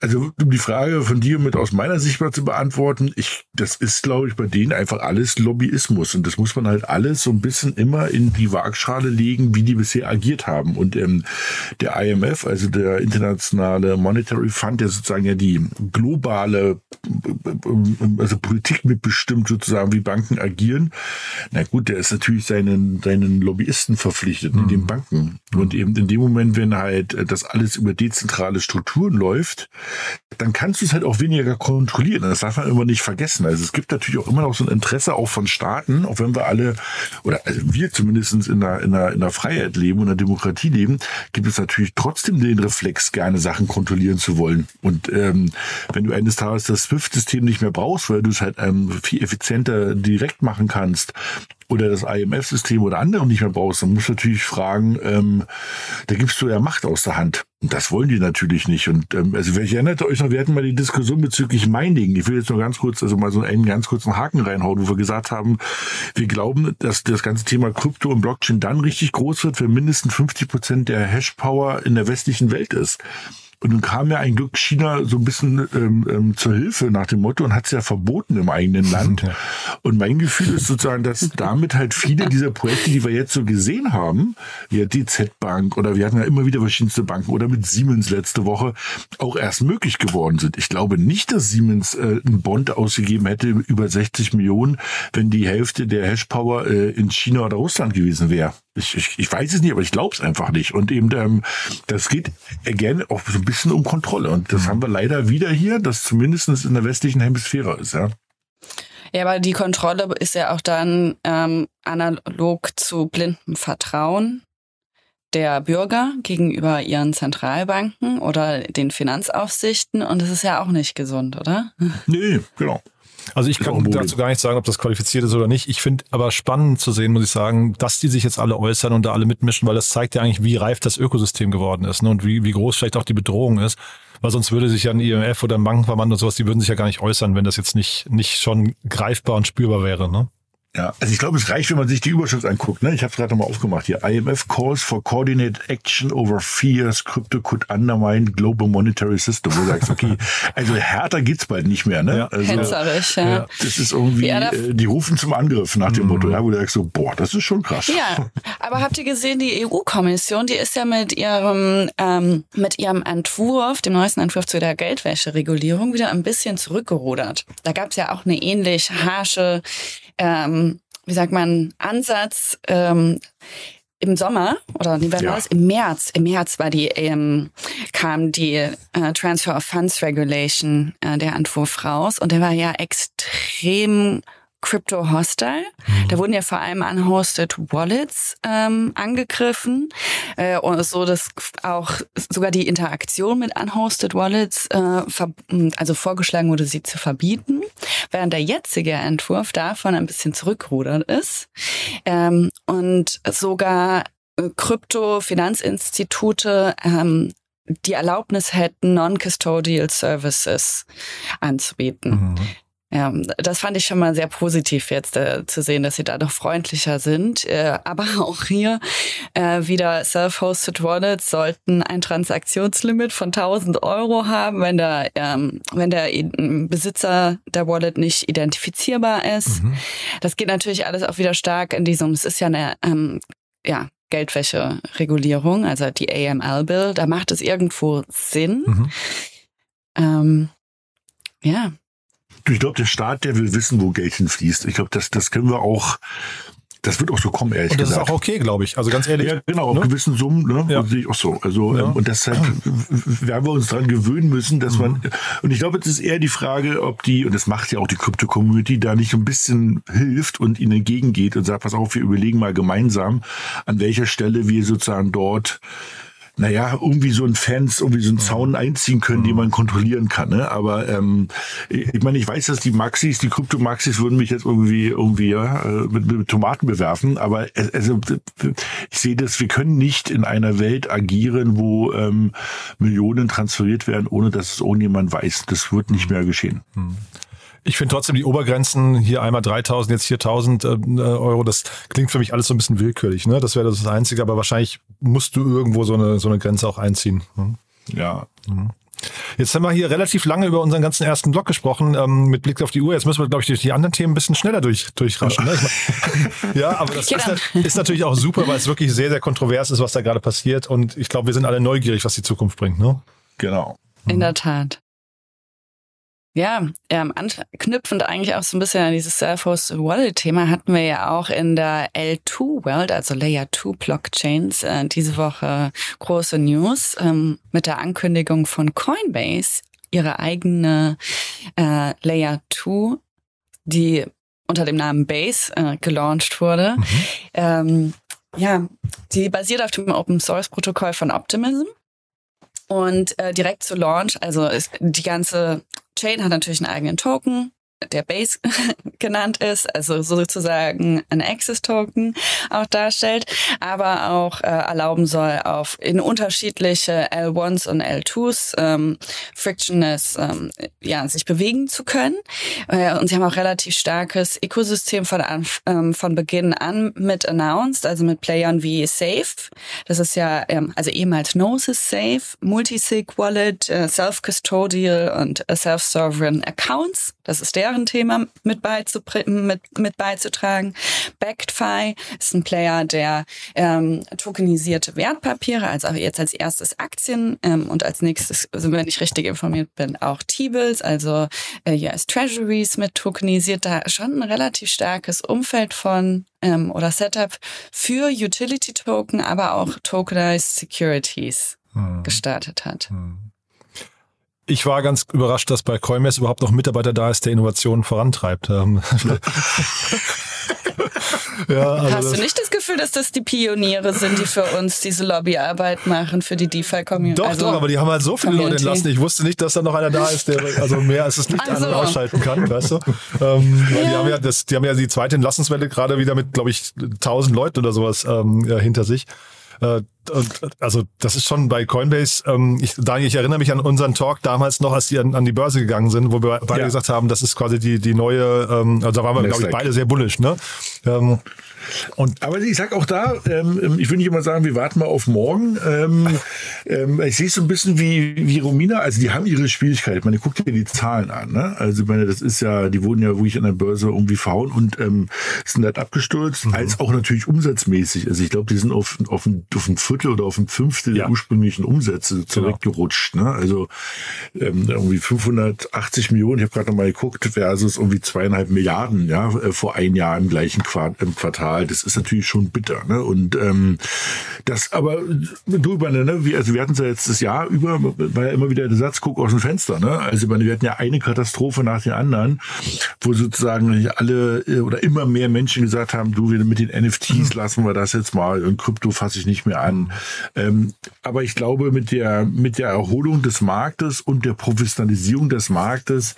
also um die Frage von dir mit aus meiner Sicht mal zu beantworten, ich, das ist, glaube ich, bei denen einfach alles Lobbyismus und das muss man halt alles so ein bisschen immer in die Waagschale legen, wie die bisher agiert haben. Und ähm, der IMF, also der internationale Monetary Fund, der sozusagen ja die globale also Politik mitbestimmt sozusagen, wie Banken agieren. Na gut, der ist natürlich seinen, seinen Lobbyisten verpflichtet mhm. in den Banken. Und eben in dem Moment, wenn halt das alles über dezentrale Strukturen Strukturen läuft, dann kannst du es halt auch weniger kontrollieren. Das darf man immer nicht vergessen. Also es gibt natürlich auch immer noch so ein Interesse auch von Staaten, auch wenn wir alle, oder also wir zumindest in der, in der, in der Freiheit leben und der Demokratie leben, gibt es natürlich trotzdem den Reflex, gerne Sachen kontrollieren zu wollen. Und ähm, wenn du eines Tages das SWIFT-System nicht mehr brauchst, weil du es halt ähm, viel effizienter direkt machen kannst oder das IMF-System oder andere nicht mehr brauchst, dann musst du natürlich fragen, ähm, da gibst du ja Macht aus der Hand. Und das wollen die natürlich nicht. Und ähm, also ich erinnerte euch noch, wir hatten mal die Diskussion bezüglich Mining. Ich will jetzt noch ganz kurz, also mal so einen ganz kurzen Haken reinhauen, wo wir gesagt haben, wir glauben, dass das ganze Thema Krypto und Blockchain dann richtig groß wird, wenn mindestens 50 Prozent der Hashpower in der westlichen Welt ist. Und nun kam ja ein Glück China so ein bisschen ähm, ähm, zur Hilfe nach dem Motto und hat es ja verboten im eigenen Land. Ja. Und mein Gefühl ist sozusagen, dass damit halt viele dieser Projekte, die wir jetzt so gesehen haben, wie die Z-Bank oder wir hatten ja immer wieder verschiedenste Banken oder mit Siemens letzte Woche, auch erst möglich geworden sind. Ich glaube nicht, dass Siemens äh, einen Bond ausgegeben hätte über 60 Millionen, wenn die Hälfte der Hashpower äh, in China oder Russland gewesen wäre. Ich, ich, ich weiß es nicht, aber ich glaube es einfach nicht. Und eben, ähm, das geht gerne auch so ein bisschen um Kontrolle. Und das mhm. haben wir leider wieder hier, dass zumindest in der westlichen Hemisphäre ist, ja. Ja, aber die Kontrolle ist ja auch dann ähm, analog zu blindem Vertrauen der Bürger gegenüber ihren Zentralbanken oder den Finanzaufsichten. Und das ist ja auch nicht gesund, oder? Nee, genau. Also ich kann dazu gar nicht sagen, ob das qualifiziert ist oder nicht. Ich finde aber spannend zu sehen, muss ich sagen, dass die sich jetzt alle äußern und da alle mitmischen, weil das zeigt ja eigentlich, wie reif das Ökosystem geworden ist ne? und wie, wie groß vielleicht auch die Bedrohung ist. Weil sonst würde sich ja ein IMF oder ein Bankenverband und sowas, die würden sich ja gar nicht äußern, wenn das jetzt nicht, nicht schon greifbar und spürbar wäre. Ne? Ja, also ich glaube, es reicht, wenn man sich die Überschrift anguckt. Ne? Ich habe es gerade nochmal aufgemacht hier. IMF calls for coordinated action over fears crypto could undermine global monetary system. Wo du sagst, okay, also härter geht's bald nicht mehr. Ne? Ja. Also, Hetzerisch, ja. ja. Das ist irgendwie, ja, äh, die rufen zum Angriff nach dem mhm. Motto, ja, wo du sagst so, boah, das ist schon krass. Ja, aber habt ihr gesehen, die EU-Kommission, die ist ja mit ihrem, ähm, mit ihrem Entwurf, dem neuesten Entwurf zu der Geldwäscheregulierung, wieder ein bisschen zurückgerudert. Da gab es ja auch eine ähnlich harsche ähm, wie sagt man, Ansatz ähm, im Sommer oder wie war ja. das? Im März. Im März war die ähm, kam die äh, Transfer of Funds Regulation äh, der Entwurf raus und der war ja extrem Crypto Hostile. Mhm. Da wurden ja vor allem unhosted Wallets ähm, angegriffen äh, und so, dass auch sogar die Interaktion mit unhosted Wallets, äh, also vorgeschlagen wurde, sie zu verbieten, während der jetzige Entwurf davon ein bisschen zurückrudert ist ähm, und sogar äh, Krypto-Finanzinstitute ähm, die Erlaubnis hätten, Non-Custodial Services anzubieten. Mhm. Ja, das fand ich schon mal sehr positiv jetzt äh, zu sehen, dass sie da doch freundlicher sind. Äh, aber auch hier äh, wieder Self-Hosted Wallets sollten ein Transaktionslimit von 1000 Euro haben, wenn der, ähm, wenn der Besitzer der Wallet nicht identifizierbar ist. Mhm. Das geht natürlich alles auch wieder stark in diesem, es ist ja eine, ähm, ja, Geldwäscheregulierung, also die AML-Bill, da macht es irgendwo Sinn. Mhm. Ähm, ja, ich glaube, der Staat, der will wissen, wo Geld hinfließt. Ich glaube, das, das können wir auch, das wird auch so kommen, ehrlich und das gesagt. ist auch okay, glaube ich. Also ganz ehrlich. Ja, genau, ne? auf gewissen Summen, ne? Ja. sehe ich auch so. Also, ja. ähm, und deshalb werden wir uns daran gewöhnen müssen, dass mhm. man, und ich glaube, es ist eher die Frage, ob die, und das macht ja auch die Krypto-Community, da nicht ein bisschen hilft und ihnen entgegengeht und sagt, pass auf, wir überlegen mal gemeinsam, an welcher Stelle wir sozusagen dort naja, irgendwie so ein Fans, irgendwie so einen Zaun einziehen können, den man kontrollieren kann. Ne? Aber ähm, ich meine, ich weiß, dass die Maxis, die Krypto-Maxis würden mich jetzt irgendwie irgendwie ja, äh, mit, mit Tomaten bewerfen, aber also ich sehe das, wir können nicht in einer Welt agieren, wo ähm, Millionen transferiert werden, ohne dass es irgendjemand weiß. Das wird nicht mehr geschehen. Hm. Ich finde trotzdem die Obergrenzen hier einmal 3000, jetzt 4000 äh, Euro, das klingt für mich alles so ein bisschen willkürlich. Ne? Das wäre das Einzige, aber wahrscheinlich musst du irgendwo so eine, so eine Grenze auch einziehen. Hm? Ja. Mhm. Jetzt haben wir hier relativ lange über unseren ganzen ersten Blog gesprochen, ähm, mit Blick auf die Uhr. Jetzt müssen wir, glaube ich, durch die anderen Themen ein bisschen schneller durch, durchraschen. Ne? ja, aber das ist, ist, natürlich auch super, weil es wirklich sehr, sehr kontrovers ist, was da gerade passiert. Und ich glaube, wir sind alle neugierig, was die Zukunft bringt. Ne? Genau. In der Tat. Ja, ähm, anknüpfend eigentlich auch so ein bisschen an dieses Self-Hosted Wallet-Thema hatten wir ja auch in der L2-World, also Layer 2 Blockchains, äh, diese Woche große News ähm, mit der Ankündigung von Coinbase, ihre eigene äh, Layer 2, die unter dem Namen Base äh, gelauncht wurde. Mhm. Ähm, ja, die basiert auf dem Open Source Protokoll von Optimism. Und äh, direkt zu Launch, also ist die ganze Chain hat natürlich einen eigenen Token, der Base genannt ist, also sozusagen ein Access-Token auch darstellt, aber auch äh, erlauben soll, auf in unterschiedliche L1s und L2s ähm, frictionless ähm, ja, sich bewegen zu können. Äh, und sie haben auch relativ starkes Ökosystem von, ähm, von Beginn an mit announced, also mit Playern wie Safe. Das ist ja ähm, also ehemals Gnosis Safe, Multisig Wallet, äh, Self-Custodial und äh, Self-Sovereign Accounts. Das ist der deren Thema mit, mit, mit beizutragen. BackedFi ist ein Player, der ähm, tokenisierte Wertpapiere, also jetzt als erstes Aktien ähm, und als nächstes, also wenn ich richtig informiert bin, auch T-Bills, also äh, US Treasuries mit tokenisiert. Da schon ein relativ starkes Umfeld von ähm, oder Setup für Utility Token, aber auch Tokenized Securities hm. gestartet hat. Hm. Ich war ganz überrascht, dass bei Coinbase überhaupt noch Mitarbeiter da ist, der Innovationen vorantreibt. Ähm, ja, also Hast du nicht das Gefühl, dass das die Pioniere sind, die für uns diese Lobbyarbeit machen für die DeFi-Community? Doch, also doch, aber die haben halt so viel Lohn entlassen. Ich wusste nicht, dass da noch einer da ist, der also mehr als es nicht also. an- und ausschalten kann, weißt du? Ähm, ja. Die haben ja das, die haben ja die zweite Entlassungswelle gerade wieder mit, glaube ich, 1000 Leuten oder sowas ähm, ja, hinter sich. Äh, also das ist schon bei Coinbase, ähm, ich, Daniel, ich erinnere mich an unseren Talk damals noch, als die an, an die Börse gegangen sind, wo wir beide ja. gesagt haben, das ist quasi die, die neue, ähm, also da waren wir, glaube ich, beide sehr bullish, ne? Ähm, und aber ich sag auch da, ähm, ich will nicht immer sagen, wir warten mal auf morgen. Ähm, ähm, ich sehe es so ein bisschen wie, wie Romina, also die haben ihre Schwierigkeiten. Ich meine, guck dir die Zahlen an. Ne? Also ich meine, das ist ja, die wurden ja wirklich an der Börse irgendwie verhauen und ähm, sind halt abgestürzt, mhm. als auch natürlich umsatzmäßig. Also ich glaube, die sind auf, auf, ein, auf ein Viertel oder auf ein Fünftel ja. der ursprünglichen Umsätze genau. zurückgerutscht. Genau. Ne? Also ähm, irgendwie 580 Millionen, ich habe gerade nochmal geguckt, versus irgendwie zweieinhalb Milliarden ja, äh, vor ein Jahr im gleichen Quartal. Das ist natürlich schon bitter. Ne? Und ähm, das aber drüber, ne? Wir, also wir hatten es ja jetzt das Jahr über, war ja immer wieder der Satz, guck aus dem Fenster. Ne? Also wir hatten ja eine Katastrophe nach der anderen, wo sozusagen alle äh, oder immer mehr Menschen gesagt haben, du, mit den NFTs lassen wir das jetzt mal und Krypto fasse ich nicht mehr an. Ähm, aber ich glaube, mit der, mit der Erholung des Marktes und der Professionalisierung des Marktes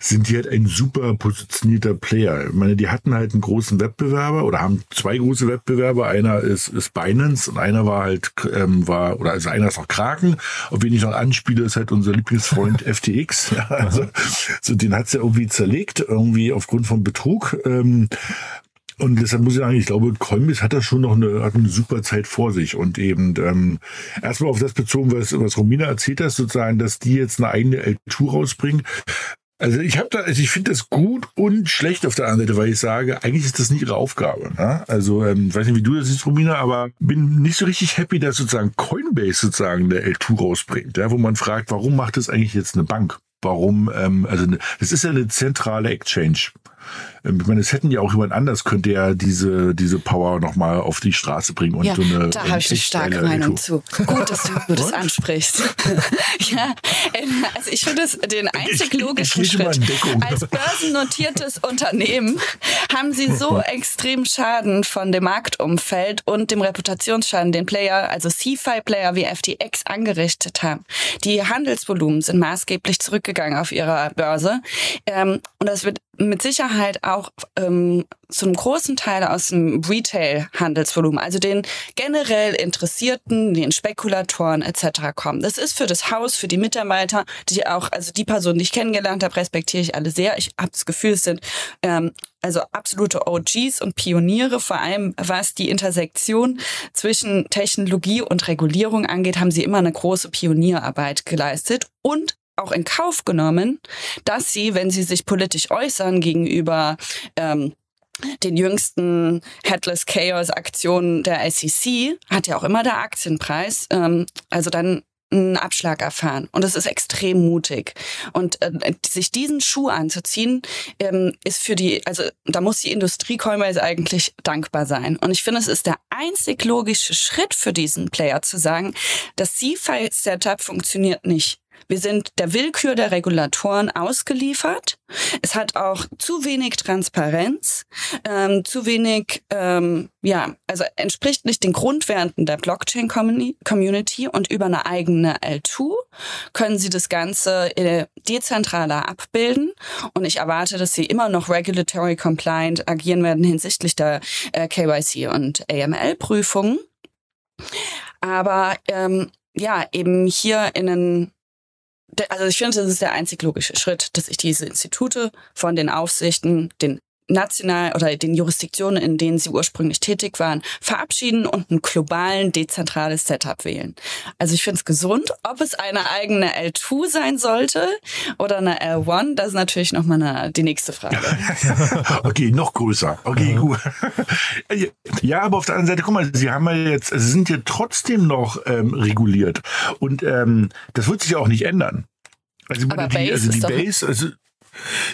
sind die halt ein super positionierter Player. Ich meine, die hatten halt einen großen Wettbewerber oder haben haben zwei große Wettbewerber. Einer ist, ist Binance und einer war halt, ähm, war, oder also einer ist auch Kraken. Auf wen ich noch anspiele, ist halt unser Lieblingsfreund FTX. Ja, also, so, den hat's ja irgendwie zerlegt, irgendwie aufgrund von Betrug. Ähm, und deshalb muss ich sagen, ich glaube, Coinbase hat da schon noch eine, hat eine super Zeit vor sich. Und eben ähm, erstmal auf das bezogen, was, was Romina erzählt hat, sozusagen, dass die jetzt eine eigene L2 rausbringen. Also ich habe da, also ich finde das gut und schlecht auf der anderen Seite, weil ich sage, eigentlich ist das nicht ihre Aufgabe. Ne? Also ähm, weiß nicht, wie du das siehst, Romina, aber bin nicht so richtig happy, dass sozusagen Coinbase sozusagen der L2 rausbringt, ja, wo man fragt, warum macht das eigentlich jetzt eine Bank? Warum? Ähm, also das ist ja eine zentrale Exchange. Ähm, ich meine, es hätten ja auch jemand anders könnte ja diese, diese Power nochmal auf die Straße bringen und ja, so eine. Da habe ich eine starke Meinung zu. Gut, dass du das ansprichst. ja, ähm, also ich finde es den einzig logischen Schritt. Als börsennotiertes Unternehmen haben sie so extrem Schaden von dem Marktumfeld und dem Reputationsschaden, den Player, also CFI-Player wie FTX angerichtet haben. Die Handelsvolumen sind maßgeblich zurückgegangen auf ihrer Börse. Ähm, und das wird mit Sicherheit auch ähm, zum großen Teil aus dem Retail-Handelsvolumen, also den generell Interessierten, den Spekulatoren etc. kommen. Das ist für das Haus, für die Mitarbeiter, die auch, also die Personen, die ich kennengelernt habe, respektiere ich alle sehr. Ich habe das Gefühl, es sind ähm, also absolute OGs und Pioniere, vor allem was die Intersektion zwischen Technologie und Regulierung angeht, haben sie immer eine große Pionierarbeit geleistet und auch in Kauf genommen, dass sie, wenn sie sich politisch äußern gegenüber ähm, den jüngsten Headless Chaos Aktionen der SEC, hat ja auch immer der Aktienpreis, ähm, also dann einen Abschlag erfahren. Und das ist extrem mutig. Und äh, sich diesen Schuh anzuziehen, ähm, ist für die, also da muss die Industrie Coinbase eigentlich dankbar sein. Und ich finde, es ist der einzig logische Schritt für diesen Player zu sagen, das C-File-Setup funktioniert nicht. Wir sind der Willkür der Regulatoren ausgeliefert. Es hat auch zu wenig Transparenz, ähm, zu wenig, ähm, ja, also entspricht nicht den Grundwerten der Blockchain-Community und über eine eigene L2 können sie das Ganze äh, dezentraler abbilden. Und ich erwarte, dass sie immer noch regulatory compliant agieren werden hinsichtlich der äh, KYC und AML-Prüfungen. Aber ähm, ja, eben hier in einen also ich finde, das ist der einzig logische Schritt, dass sich diese Institute von den Aufsichten, den national oder den Jurisdiktionen, in denen sie ursprünglich tätig waren, verabschieden und ein globalen, dezentrales Setup wählen. Also ich finde es gesund. Ob es eine eigene L2 sein sollte oder eine L1, das ist natürlich nochmal die nächste Frage. okay, noch größer. Okay, gut. Ja, aber auf der anderen Seite, guck mal, sie haben ja jetzt, sie sind ja trotzdem noch ähm, reguliert. Und ähm, das wird sich ja auch nicht ändern. Also, aber die, Base also die Base, also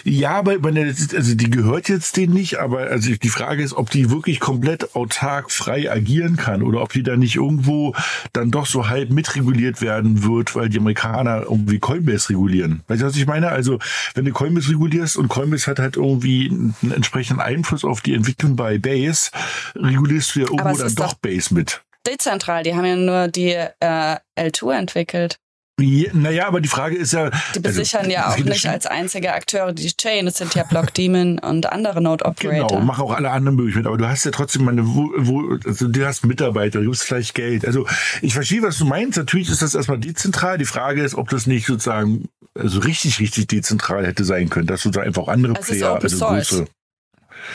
ja, aber also die gehört jetzt denen nicht, aber also die Frage ist, ob die wirklich komplett autark frei agieren kann oder ob die da nicht irgendwo dann doch so halb mitreguliert werden wird, weil die Amerikaner irgendwie Coinbase regulieren. Weißt du, was ich meine? Also, wenn du Coinbase regulierst und Coinbase hat halt irgendwie einen entsprechenden Einfluss auf die Entwicklung bei Base, regulierst du ja irgendwo dann doch Base mit. Dezentral, die haben ja nur die äh, L2 entwickelt. Ja, naja, aber die Frage ist ja. Die also, besichern also, ja auch nicht als einzige Akteure die Chain. Es sind ja Block Demon und andere Node Operator. Genau, machen auch alle anderen möglich mit. Aber du hast ja trotzdem meine, wo, wo, also du hast Mitarbeiter, du hast vielleicht Geld. Also ich verstehe, was du meinst. Natürlich ist das erstmal dezentral. Die Frage ist, ob das nicht sozusagen also richtig, richtig dezentral hätte sein können, dass sozusagen einfach andere es Player, also Source.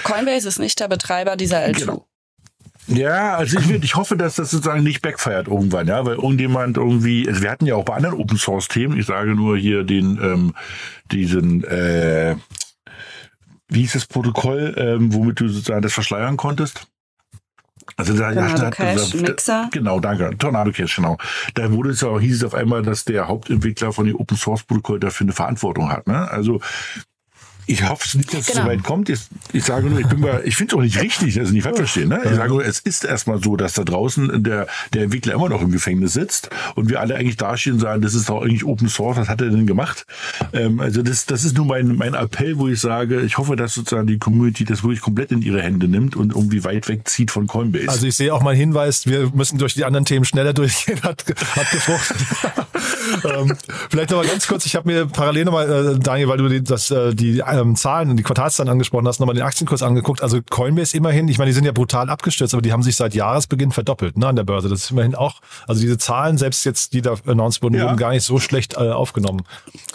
Coinbase ist nicht der Betreiber dieser L2. Genau. Ja, also ich, ich hoffe, dass das sozusagen nicht backfeiert irgendwann, ja, weil irgendjemand irgendwie, also wir hatten ja auch bei anderen Open Source Themen, ich sage nur hier den, ähm, diesen, äh, wie hieß das Protokoll, ähm, womit du sozusagen das verschleiern konntest? Also da, Tornado Cash, da, Mixer. Genau, danke. Tornado Cash, genau. Da wurde es ja, hieß es auf einmal, dass der Hauptentwickler von dem Open Source Protokoll dafür eine Verantwortung hat. Ne? Also ich hoffe nicht, dass genau. es so weit kommt. Ich, ich sage nur, ich ich finde es auch nicht richtig, also nicht falsch verstehen. Ne? Ich sage nur, es ist erstmal so, dass da draußen der, der Entwickler immer noch im Gefängnis sitzt und wir alle eigentlich dastehen und sagen, das ist doch eigentlich Open Source, was hat er denn gemacht? Ähm, also das, das ist nur mein, mein Appell, wo ich sage, ich hoffe, dass sozusagen die Community das wirklich komplett in ihre Hände nimmt und irgendwie weit wegzieht von Coinbase. Also ich sehe auch mal Hinweis, wir müssen durch die anderen Themen schneller durchgehen, hat, hat gefruchtet. ähm, vielleicht noch mal ganz kurz, ich habe mir parallel nochmal, äh, Daniel, weil du die, das, äh, die ähm, Zahlen, die Quartalszahlen angesprochen hast, nochmal den Aktienkurs angeguckt. Also Coinbase immerhin, ich meine, die sind ja brutal abgestürzt, aber die haben sich seit Jahresbeginn verdoppelt ne, an der Börse. Das ist immerhin auch, also diese Zahlen, selbst jetzt, die da announced wurden, ja. wurden gar nicht so schlecht äh, aufgenommen.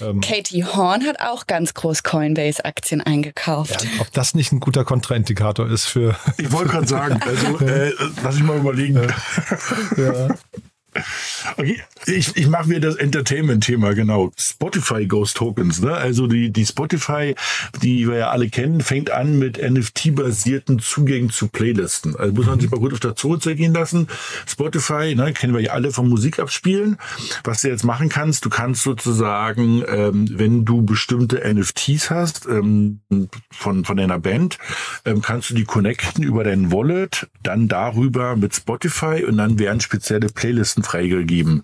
Ähm, Katie Horn hat auch ganz groß Coinbase-Aktien eingekauft. Ja, ob das nicht ein guter Kontraindikator ist für... Ich wollte gerade sagen, also äh, lass ich mal überlegen. ja. Okay, ich, ich mache mir das Entertainment-Thema, genau. Spotify Ghost Tokens, ne? Also die, die Spotify, die wir ja alle kennen, fängt an mit NFT-basierten Zugängen zu Playlisten. Also muss man sich mal gut auf der Zunge zergehen lassen. Spotify, ne, kennen wir ja alle vom Musik abspielen. Was du jetzt machen kannst, du kannst sozusagen, ähm, wenn du bestimmte NFTs hast ähm, von, von deiner Band, ähm, kannst du die connecten über dein Wallet, dann darüber mit Spotify und dann werden spezielle Playlisten freigegeben.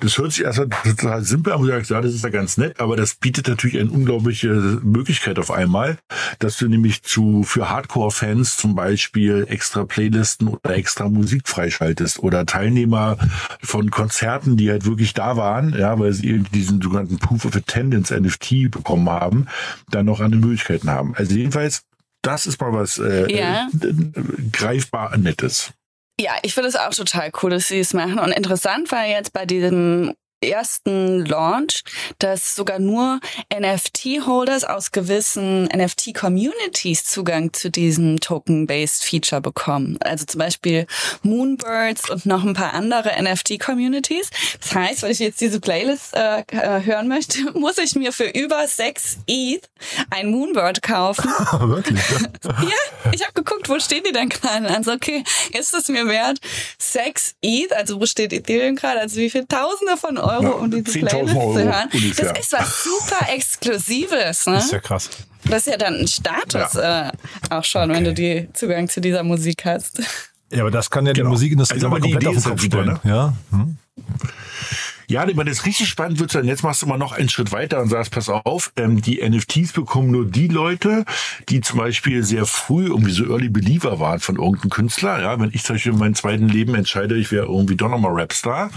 Das hört sich erstmal total simpel an, ja, das ist ja ganz nett, aber das bietet natürlich eine unglaubliche Möglichkeit auf einmal, dass du nämlich zu für Hardcore-Fans zum Beispiel extra Playlisten oder extra Musik freischaltest oder Teilnehmer von Konzerten, die halt wirklich da waren, ja, weil sie diesen sogenannten Proof of Attendance NFT bekommen haben, dann noch andere Möglichkeiten haben. Also jedenfalls, das ist mal was äh, Ja. äh, greifbar Nettes. Ja, ich finde es auch total cool, dass sie es machen. Und interessant war jetzt bei diesem ersten Launch, dass sogar nur NFT-Holders aus gewissen NFT-Communities Zugang zu diesem Token-Based Feature bekommen. Also zum Beispiel Moonbirds und noch ein paar andere NFT-Communities. Das heißt, wenn ich jetzt diese Playlist äh, äh, hören möchte, muss ich mir für über 6 ETH ein Moonbird kaufen. Wirklich? Ja, ich habe geguckt, wo stehen die denn gerade? Also okay, ist es mir wert, 6 ETH, also wo steht Ethereum gerade, also wie viel Tausende von Euro, Ja, um diese 10.000 Playlist Euro zu hören. ungefähr. Das ist was super Exklusives, ne? Das ist ja krass. Das ist ja dann ein Status äh, auch schon, wenn du die Zugang zu dieser Musik hast. Ja, aber das kann ja die Genau. Musikindustrie Also, aber die komplett auf Idee den ist Kopf halt super, stellen. Ja. Hm. Ja, wenn das richtig spannend wird, dann jetzt machst du mal noch einen Schritt weiter und sagst, pass auf, ähm, die NFTs bekommen nur die Leute, die zum Beispiel sehr früh irgendwie so Early Believer waren von irgendeinem Künstler. Ja, wenn ich zum Beispiel in meinem zweiten Leben entscheide, ich wäre irgendwie doch nochmal Rapstar,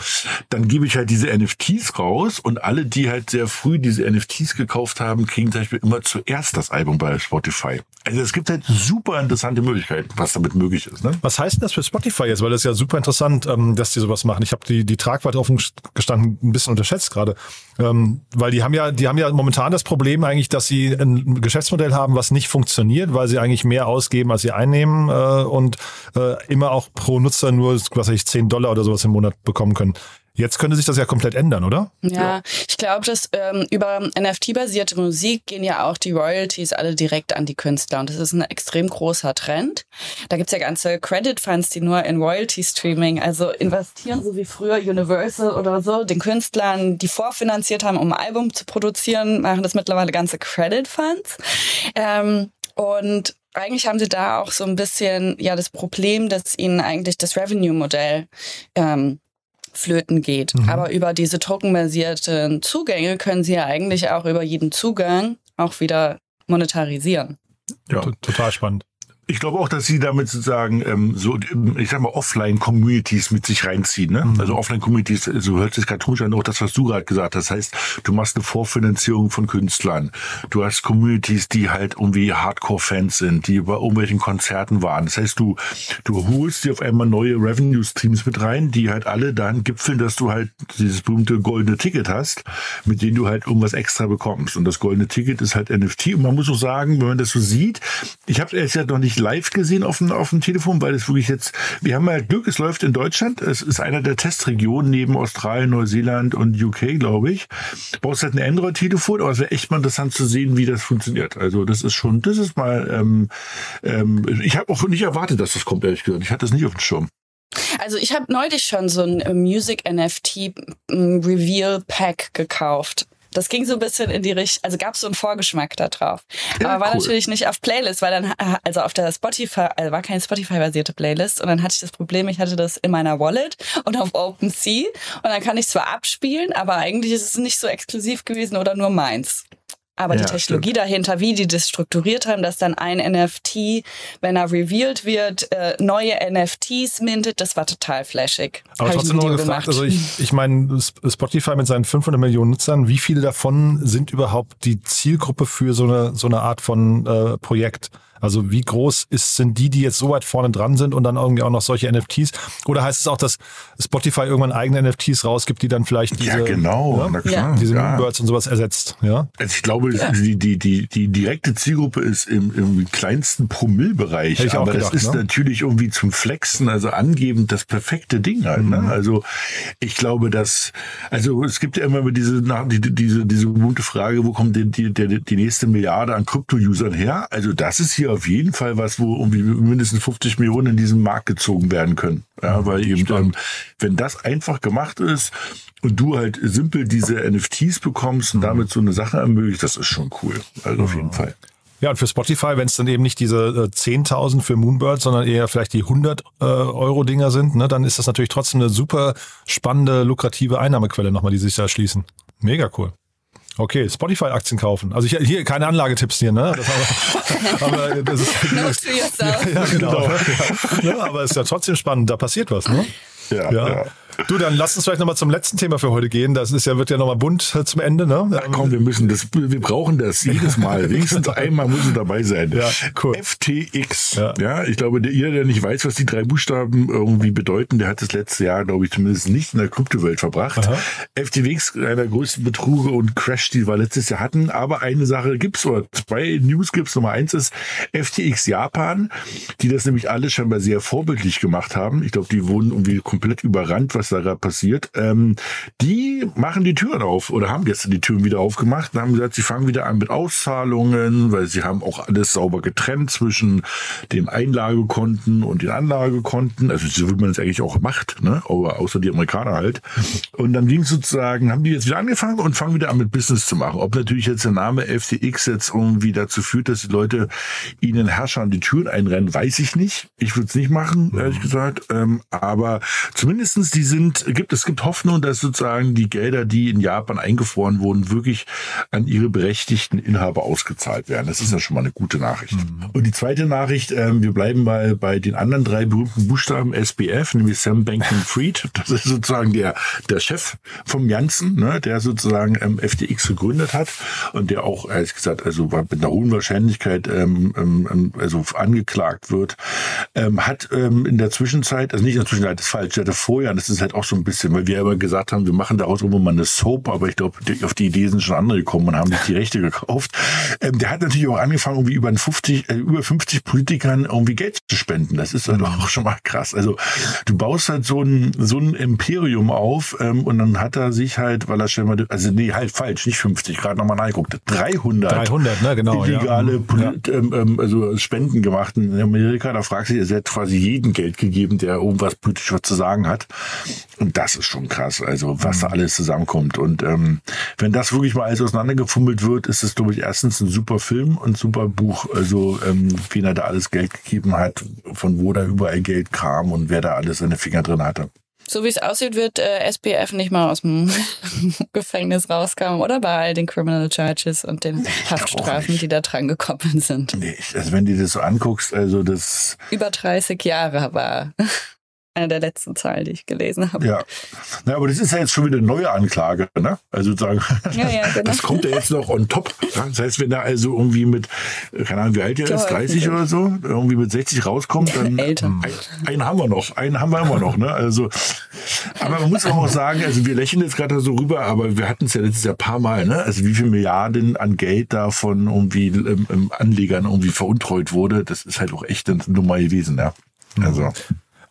dann gebe ich halt diese NFTs raus und alle, die halt sehr früh diese NFTs gekauft haben, kriegen zum Beispiel immer zuerst das Album bei Spotify. Also es gibt halt super interessante Möglichkeiten, was damit möglich ist. Ne? Was heißt denn das für Spotify jetzt? Weil das ist ja super interessant, ähm, dass die sowas machen. Ich habe die, die Tragweite offen gestanden ein bisschen unterschätzt gerade. Ähm, weil die haben ja, die haben ja momentan das Problem eigentlich, dass sie ein Geschäftsmodell haben, was nicht funktioniert, weil sie eigentlich mehr ausgeben, als sie einnehmen äh, und äh, immer auch pro Nutzer nur, was weiß ich, 10 Dollar oder sowas im Monat bekommen können. Jetzt könnte sich das ja komplett ändern, oder? Ja, ich glaube, dass ähm, über NFT-basierte Musik gehen ja auch die Royalties alle direkt an die Künstler. Und das ist ein extrem großer Trend. Da gibt's ja ganze Credit-Funds, die nur in Royalty-Streaming, also investieren, so wie früher Universal oder so, den Künstlern, die vorfinanziert haben, um ein Album zu produzieren, machen das mittlerweile ganze Credit-Funds. Ähm, und eigentlich haben sie da auch so ein bisschen ja das Problem, dass ihnen eigentlich das Revenue-Modell ähm, flöten geht. Aber über diese tokenbasierten Zugänge können sie ja eigentlich auch über jeden Zugang auch wieder monetarisieren. Ja. Total spannend. Ich glaube auch, dass sie damit sozusagen ähm, so, ähm, ich sag mal, Offline-Communities mit sich reinziehen. Ne? Also Offline-Communities, so hört sich katholisch an, auch das, was du gerade gesagt hast. Das heißt, du machst eine Vorfinanzierung von Künstlern. Du hast Communities, die halt irgendwie Hardcore-Fans sind, die bei irgendwelchen Konzerten waren. Das heißt, du, du holst dir auf einmal neue Revenue-Streams mit rein, die halt alle dann gipfeln, dass du halt dieses berühmte goldene Ticket hast, mit dem du halt irgendwas extra bekommst. Und das goldene Ticket ist halt NFT. Und man muss auch sagen, wenn man das so sieht, ich habe es ja noch nicht live gesehen auf dem, auf dem Telefon, weil es wirklich jetzt, wir haben ja Glück, es läuft in Deutschland. Es ist einer der Testregionen neben Australien, Neuseeland und UK, glaube ich. Du brauchst halt ein Android-Telefon, aber es wäre echt mal interessant zu sehen, wie das funktioniert. Also das ist schon, das ist mal, ähm, ähm, ich habe auch nicht erwartet, dass das kommt, ehrlich gesagt. Ich hatte das nicht auf dem Schirm. Also ich habe neulich schon so ein Music NFT ähm, Reveal Pack gekauft. Das ging so ein bisschen in die Richtung, also gab so einen Vorgeschmack da drauf. Ja, Aber war cool. natürlich nicht auf Playlist, weil dann, also auf der Spotify, also war keine Spotify-basierte Playlist und dann hatte ich das Problem, ich hatte das in meiner Wallet und auf OpenSea und dann kann ich zwar abspielen, aber eigentlich ist es nicht so exklusiv gewesen oder nur meins. Aber die Ja, Technologie dahinter, wie die das strukturiert haben, dass dann ein NFT, wenn er revealed wird, äh, neue NFTs mintet, das war total flashig. Aber Hab trotzdem Video gefragt, gemacht. also ich, ich meine, Sp- Spotify mit seinen 500 Millionen Nutzern, wie viele davon sind überhaupt die Zielgruppe für so eine, so eine Art von äh, Projekt? Also wie groß ist, sind die, die jetzt so weit vorne dran sind und dann irgendwie auch noch solche NFTs? Oder heißt es auch, dass Spotify irgendwann eigene NFTs rausgibt, die dann vielleicht diese, ja, genau, ja, na klar, diese ja. Moonbirds und sowas ersetzt? Ja. Also ich glaube, die, die, die, die direkte Zielgruppe ist im, im kleinsten Promillbereich. Ich Aber gedacht, das ist ne? natürlich irgendwie zum Flexen, also angebend das perfekte Ding halt. Mhm. Ne? Also ich glaube, dass, also es gibt ja immer diese, die, diese, diese gute Frage, wo kommt denn die, die, die nächste Milliarde an Krypto-Usern her? Also das ist hier auf jeden Fall was, wo irgendwie mindestens 50 Millionen in diesen Markt gezogen werden können. Ja, weil eben, ähm, wenn das einfach gemacht ist und du halt simpel diese NFTs bekommst und damit so eine Sache ermöglicht, das ist schon cool. Also auf jeden Fall. Ja, und für Spotify, wenn es dann eben nicht diese äh, 10.000 für Moonbird, sondern eher vielleicht die 100 äh, Euro Dinger sind, ne, dann ist das natürlich trotzdem eine super spannende, lukrative Einnahmequelle nochmal, die sich da erschließen. Mega cool. Okay, Spotify-Aktien kaufen. Also ich, hier keine Anlagetipps hier, ne? Das aber, aber das ist, Note to yourself. ja, genau. Ja, ja, aber es ist ja trotzdem spannend, da passiert was, ne? Ja, Ja. ja. Du, dann lass uns vielleicht nochmal zum letzten Thema für heute gehen. Das ist ja, wird ja nochmal bunt äh, zum Ende, ne? Ach komm, wir müssen das, wir brauchen das jedes Mal. Wenigstens einmal muss es dabei sein. Ja, cool. FTX. Ja. Ja. ich glaube, der, jeder, der nicht weiß, was die drei Buchstaben irgendwie bedeuten, der hat das letzte Jahr, glaube ich, zumindest nicht in der Kryptowelt verbracht. Aha. FTX, einer der größten Betruge und Crash, die wir letztes Jahr hatten. Aber eine Sache gibt's oder zwei News gibt's. Nummer eins ist FTX Japan, die das nämlich alle scheinbar sehr vorbildlich gemacht haben. Ich glaube, die wurden irgendwie komplett überrannt, was da gerade passiert. Ähm, die machen die Türen auf oder haben gestern die Türen wieder aufgemacht und haben gesagt, sie fangen wieder an mit Auszahlungen, weil sie haben auch alles sauber getrennt zwischen den Einlagekonten und den Anlagekonten. Also so wie man es eigentlich auch macht, ne? Aber außer die Amerikaner halt. Und dann ging sozusagen, haben die jetzt wieder angefangen und fangen wieder an mit Business zu machen. Ob natürlich jetzt der Name FTX jetzt irgendwie dazu führt, dass die Leute ihnen Herrscher an die Türen einrennen, weiß ich nicht. Ich würde es nicht machen, ehrlich gesagt. Ähm, aber zumindestens die sind, gibt es gibt Hoffnung, dass sozusagen die Gelder, die in Japan eingefroren wurden, wirklich an ihre berechtigten Inhaber ausgezahlt werden. Das ist ja schon mal eine gute Nachricht. Und die zweite Nachricht, ähm, wir bleiben mal bei den anderen drei berühmten Buchstaben SBF, nämlich Sam Bankman-Fried. Das ist sozusagen der, der Chef vom Janssen, ne, der sozusagen ähm, FTX gegründet hat und der auch, ehrlich gesagt, also mit einer hohen Wahrscheinlichkeit ähm, ähm, also angeklagt wird, ähm, hat ähm, in der Zwischenzeit, also nicht in der Zwischenzeit, das ist falsch, der hatte vorher, das ist halt auch so ein bisschen, weil wir ja immer gesagt haben, wir machen daraus irgendwo mal eine Soap, aber ich glaube, auf die Idee sind schon andere gekommen und haben sich die Rechte gekauft. Ähm, der hat natürlich auch angefangen, irgendwie über 50, äh, über 50 Politikern irgendwie Geld zu spenden. Das ist halt auch schon mal krass. Also du baust halt so ein, so ein Imperium auf ähm, und dann hat er sich halt, weil er schon mal, also nee, halt falsch, nicht 50, gerade nochmal nachgeguckt, 300. 300, ne, genau, ja. Illegale Mhm. Polit, ähm, ähm, also Spenden gemacht in Amerika. Da fragt sich, er hat quasi jeden Geld gegeben, der irgendwas politisch was zu sagen hat. Und das ist schon krass, also was da Mhm. alles zusammenkommt. Und ähm, wenn das wirklich mal alles auseinandergefummelt wird, ist es, glaube ich, erstens ein super Film und ein super Buch. Also ähm, wen er da alles Geld gegeben hat, von wo da überall Geld kam und wer da alles seine Finger drin hatte. So wie es aussieht, wird äh, SPF nicht mal aus dem Gefängnis rauskommen oder bei all den Criminal Charges und den Haftstrafen, nicht. die da dran gekommen sind. Nee, also wenn du das so anguckst, also das, Über 30 Jahre war eine der letzten Zahlen, die ich gelesen habe. ja. Na, aber das ist ja jetzt schon wieder eine neue Anklage, ne? Also sozusagen, Ja, ja, genau. das kommt ja jetzt noch on top. Das heißt, wenn er also irgendwie mit, keine Ahnung, wie alt er ist, Ja, 30 oder so, irgendwie mit 60 rauskommt, dann Älter. Ein, einen haben wir noch, einen haben wir immer noch, ne? Also, aber man muss auch sagen, also wir lächeln jetzt gerade so rüber, aber wir hatten es ja letztes Jahr ein paar Mal, ne? Also wie viel Milliarden an Geld da von irgendwie ähm, ähm, Anlegern irgendwie veruntreut wurde, das ist halt auch echt eine Nummer gewesen, ja. Also.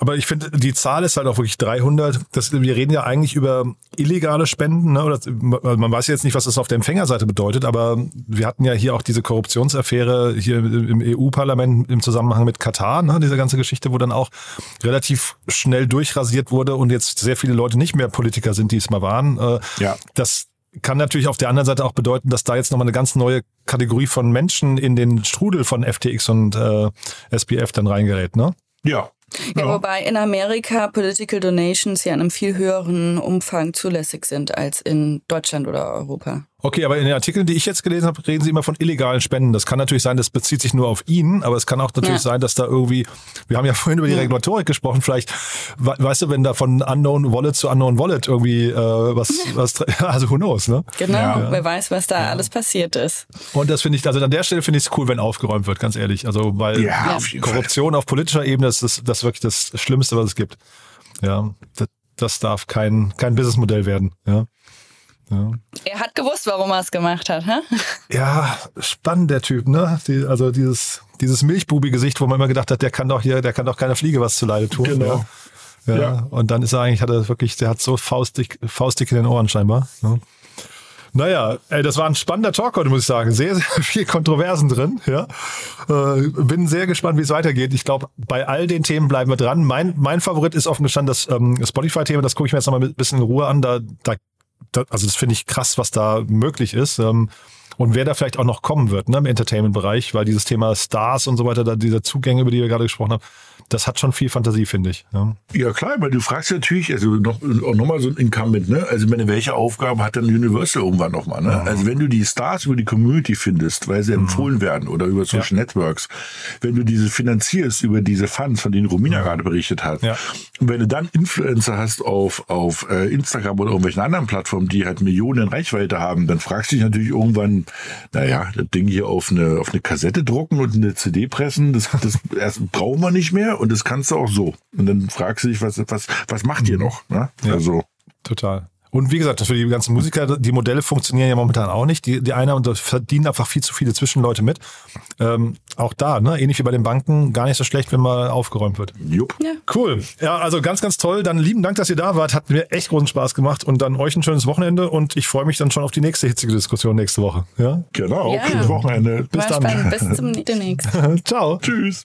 Aber ich finde, die Zahl ist halt auch wirklich 300. Das, wir reden ja eigentlich über illegale Spenden. Ne? Oder, man weiß jetzt nicht, was das auf der Empfängerseite bedeutet, aber wir hatten ja hier auch diese Korruptionsaffäre hier im EU-Parlament im Zusammenhang mit Katar, ne? diese ganze Geschichte, wo dann auch relativ schnell durchrasiert wurde und jetzt sehr viele Leute nicht mehr Politiker sind, die es mal waren. Äh, Ja. Das kann natürlich auf der anderen Seite auch bedeuten, dass da jetzt nochmal eine ganz neue Kategorie von Menschen in den Strudel von FTX und äh, SPF dann reingerät. Ne? Ja. Ja, wobei in Amerika Political Donations ja in einem viel höheren Umfang zulässig sind als in Deutschland oder Europa. Okay, aber in den Artikeln, die ich jetzt gelesen habe, reden Sie immer von illegalen Spenden. Das kann natürlich sein, das bezieht sich nur auf ihn, aber es kann auch natürlich ja. sein, dass da irgendwie, wir haben ja vorhin über die Regulatorik gesprochen, vielleicht, weißt du, wenn da von Unknown Wallet zu Unknown Wallet irgendwie äh, was, was, also who knows, ne? Genau, ja. wer weiß, was da ja. alles passiert ist. Und das finde ich, also an der Stelle finde ich es cool, wenn aufgeräumt wird, ganz ehrlich. Also, weil auf Korruption Fall. auf politischer Ebene ist das, das ist wirklich das Schlimmste, was es gibt. Ja, das, das darf kein, kein Businessmodell werden, ja. Ja. Er hat gewusst, warum er es gemacht hat, hä? Ja, spannend der Typ, ne? Die, also dieses, dieses Milchbubi-Gesicht, wo man immer gedacht hat, der kann doch hier, der kann doch keine Fliege was zu Leide tun. Genau. Ja. ja. ja. Und dann ist er eigentlich, hat er wirklich, der hat so faustdick, faustdick in den Ohren scheinbar. Ja. Naja, ey, das war ein spannender Talk heute, muss ich sagen. Sehr, sehr viel Kontroversen drin. Ja. Äh, bin sehr gespannt, wie es weitergeht. Ich glaube, bei all den Themen bleiben wir dran. Mein, mein Favorit ist offen gestanden das ähm, Spotify-Thema. Das gucke ich mir jetzt nochmal ein bisschen in Ruhe an. Da, da also das finde ich krass, was da möglich ist. Ähm, und wer da vielleicht auch noch kommen wird ne, im Entertainment-Bereich, weil dieses Thema Stars und so weiter, da diese Zugänge, über die wir gerade gesprochen haben, das hat schon viel Fantasie, finde ich. Ja. ja. klar, weil du fragst natürlich, also noch, noch mal so ein Incumbent, ne? Also meine, welche Aufgabe hat dann Universal irgendwann nochmal, ne? Mhm. Also wenn du die Stars über die Community findest, weil sie mhm. empfohlen werden oder über Social ja. Networks, wenn du diese finanzierst über diese Funds, von denen Romina mhm. gerade berichtet hat, ja. und wenn du dann Influencer hast auf, auf äh, Instagram oder irgendwelchen anderen Plattformen, die halt Millionen Reichweite haben, dann fragst du dich natürlich irgendwann, naja, das Ding hier auf eine, auf eine Kassette drucken und eine CD pressen, das, das brauchen wir nicht mehr und das kannst du auch so. Und dann fragst du dich, was, was, was macht ihr noch? Ne? Ja, also. Total. Und wie gesagt, für die ganzen Musiker, die Modelle funktionieren ja momentan auch nicht. Die, die einer und verdienen einfach viel zu viele Zwischenleute mit. Ähm, auch da, ne, ähnlich wie bei den Banken, gar nicht so schlecht, wenn mal aufgeräumt wird. Jupp. Ja. Cool. Ja, also ganz, ganz toll. Dann lieben Dank, dass ihr da wart. Hat mir echt großen Spaß gemacht. Und dann euch ein schönes Wochenende. Und ich freue mich dann schon auf die nächste hitzige Diskussion nächste Woche. Ja? Genau. Ja. Schönes Wochenende. Bis War dann. Spannend. Bis zum nächsten. Ciao. Tschüss.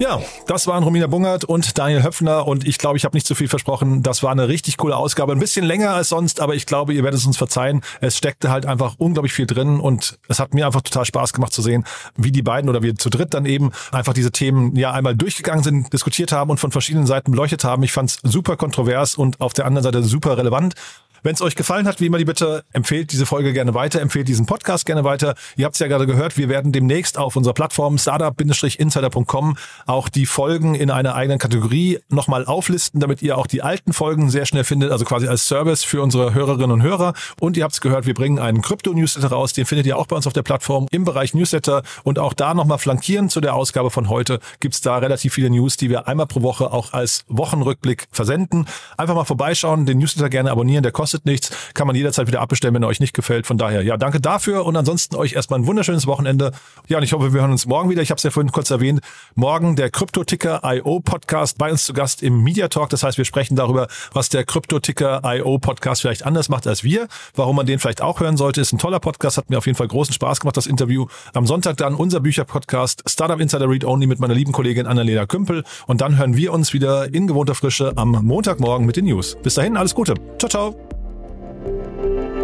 Ja, das waren Romina Bungert und Daniel Höpfner und ich glaube, ich habe nicht zu viel versprochen. Das war eine richtig coole Ausgabe, ein bisschen länger als sonst, aber ich glaube, ihr werdet es uns verzeihen. Es steckte halt einfach unglaublich viel drin und es hat mir einfach total Spaß gemacht zu sehen, wie die beiden oder wir zu dritt dann eben einfach diese Themen ja einmal durchgegangen sind, diskutiert haben und von verschiedenen Seiten beleuchtet haben. Ich fand es super kontrovers und auf der anderen Seite super relevant. Wenn es euch gefallen hat, wie immer die Bitte, empfehlt diese Folge gerne weiter, empfehlt diesen Podcast gerne weiter. Ihr habt es ja gerade gehört, wir werden demnächst auf unserer Plattform startup-insider.com auch die Folgen in einer eigenen Kategorie nochmal auflisten, damit ihr auch die alten Folgen sehr schnell findet, also quasi als Service für unsere Hörerinnen und Hörer. Und ihr habt es gehört, wir bringen einen Krypto-Newsletter raus, den findet ihr auch bei uns auf der Plattform im Bereich Newsletter und auch da nochmal flankieren zu der Ausgabe von heute gibt's da relativ viele News, die wir einmal pro Woche auch als Wochenrückblick versenden. Einfach mal vorbeischauen, den Newsletter gerne abonnieren, der kostet kostet nichts, kann man jederzeit wieder abbestellen, wenn er euch nicht gefällt. Von daher, ja, danke dafür und ansonsten euch erstmal ein wunderschönes Wochenende. Ja, und ich hoffe, wir hören uns morgen wieder. Ich habe es ja vorhin kurz erwähnt. Morgen der Kryptoticker IO Podcast bei uns zu Gast im Media Talk. Das heißt, wir sprechen darüber, was der Kryptoticker IO Podcast vielleicht anders macht als wir, warum man den vielleicht auch hören sollte. Ist ein toller Podcast, hat mir auf jeden Fall großen Spaß gemacht, das Interview. Am Sonntag dann unser Bücherpodcast Startup Insider Read Only mit meiner lieben Kollegin Annalena Kümpel. Und dann hören wir uns wieder in gewohnter Frische am Montagmorgen mit den News. Bis dahin, alles Gute. Ciao, ciao. Thank you.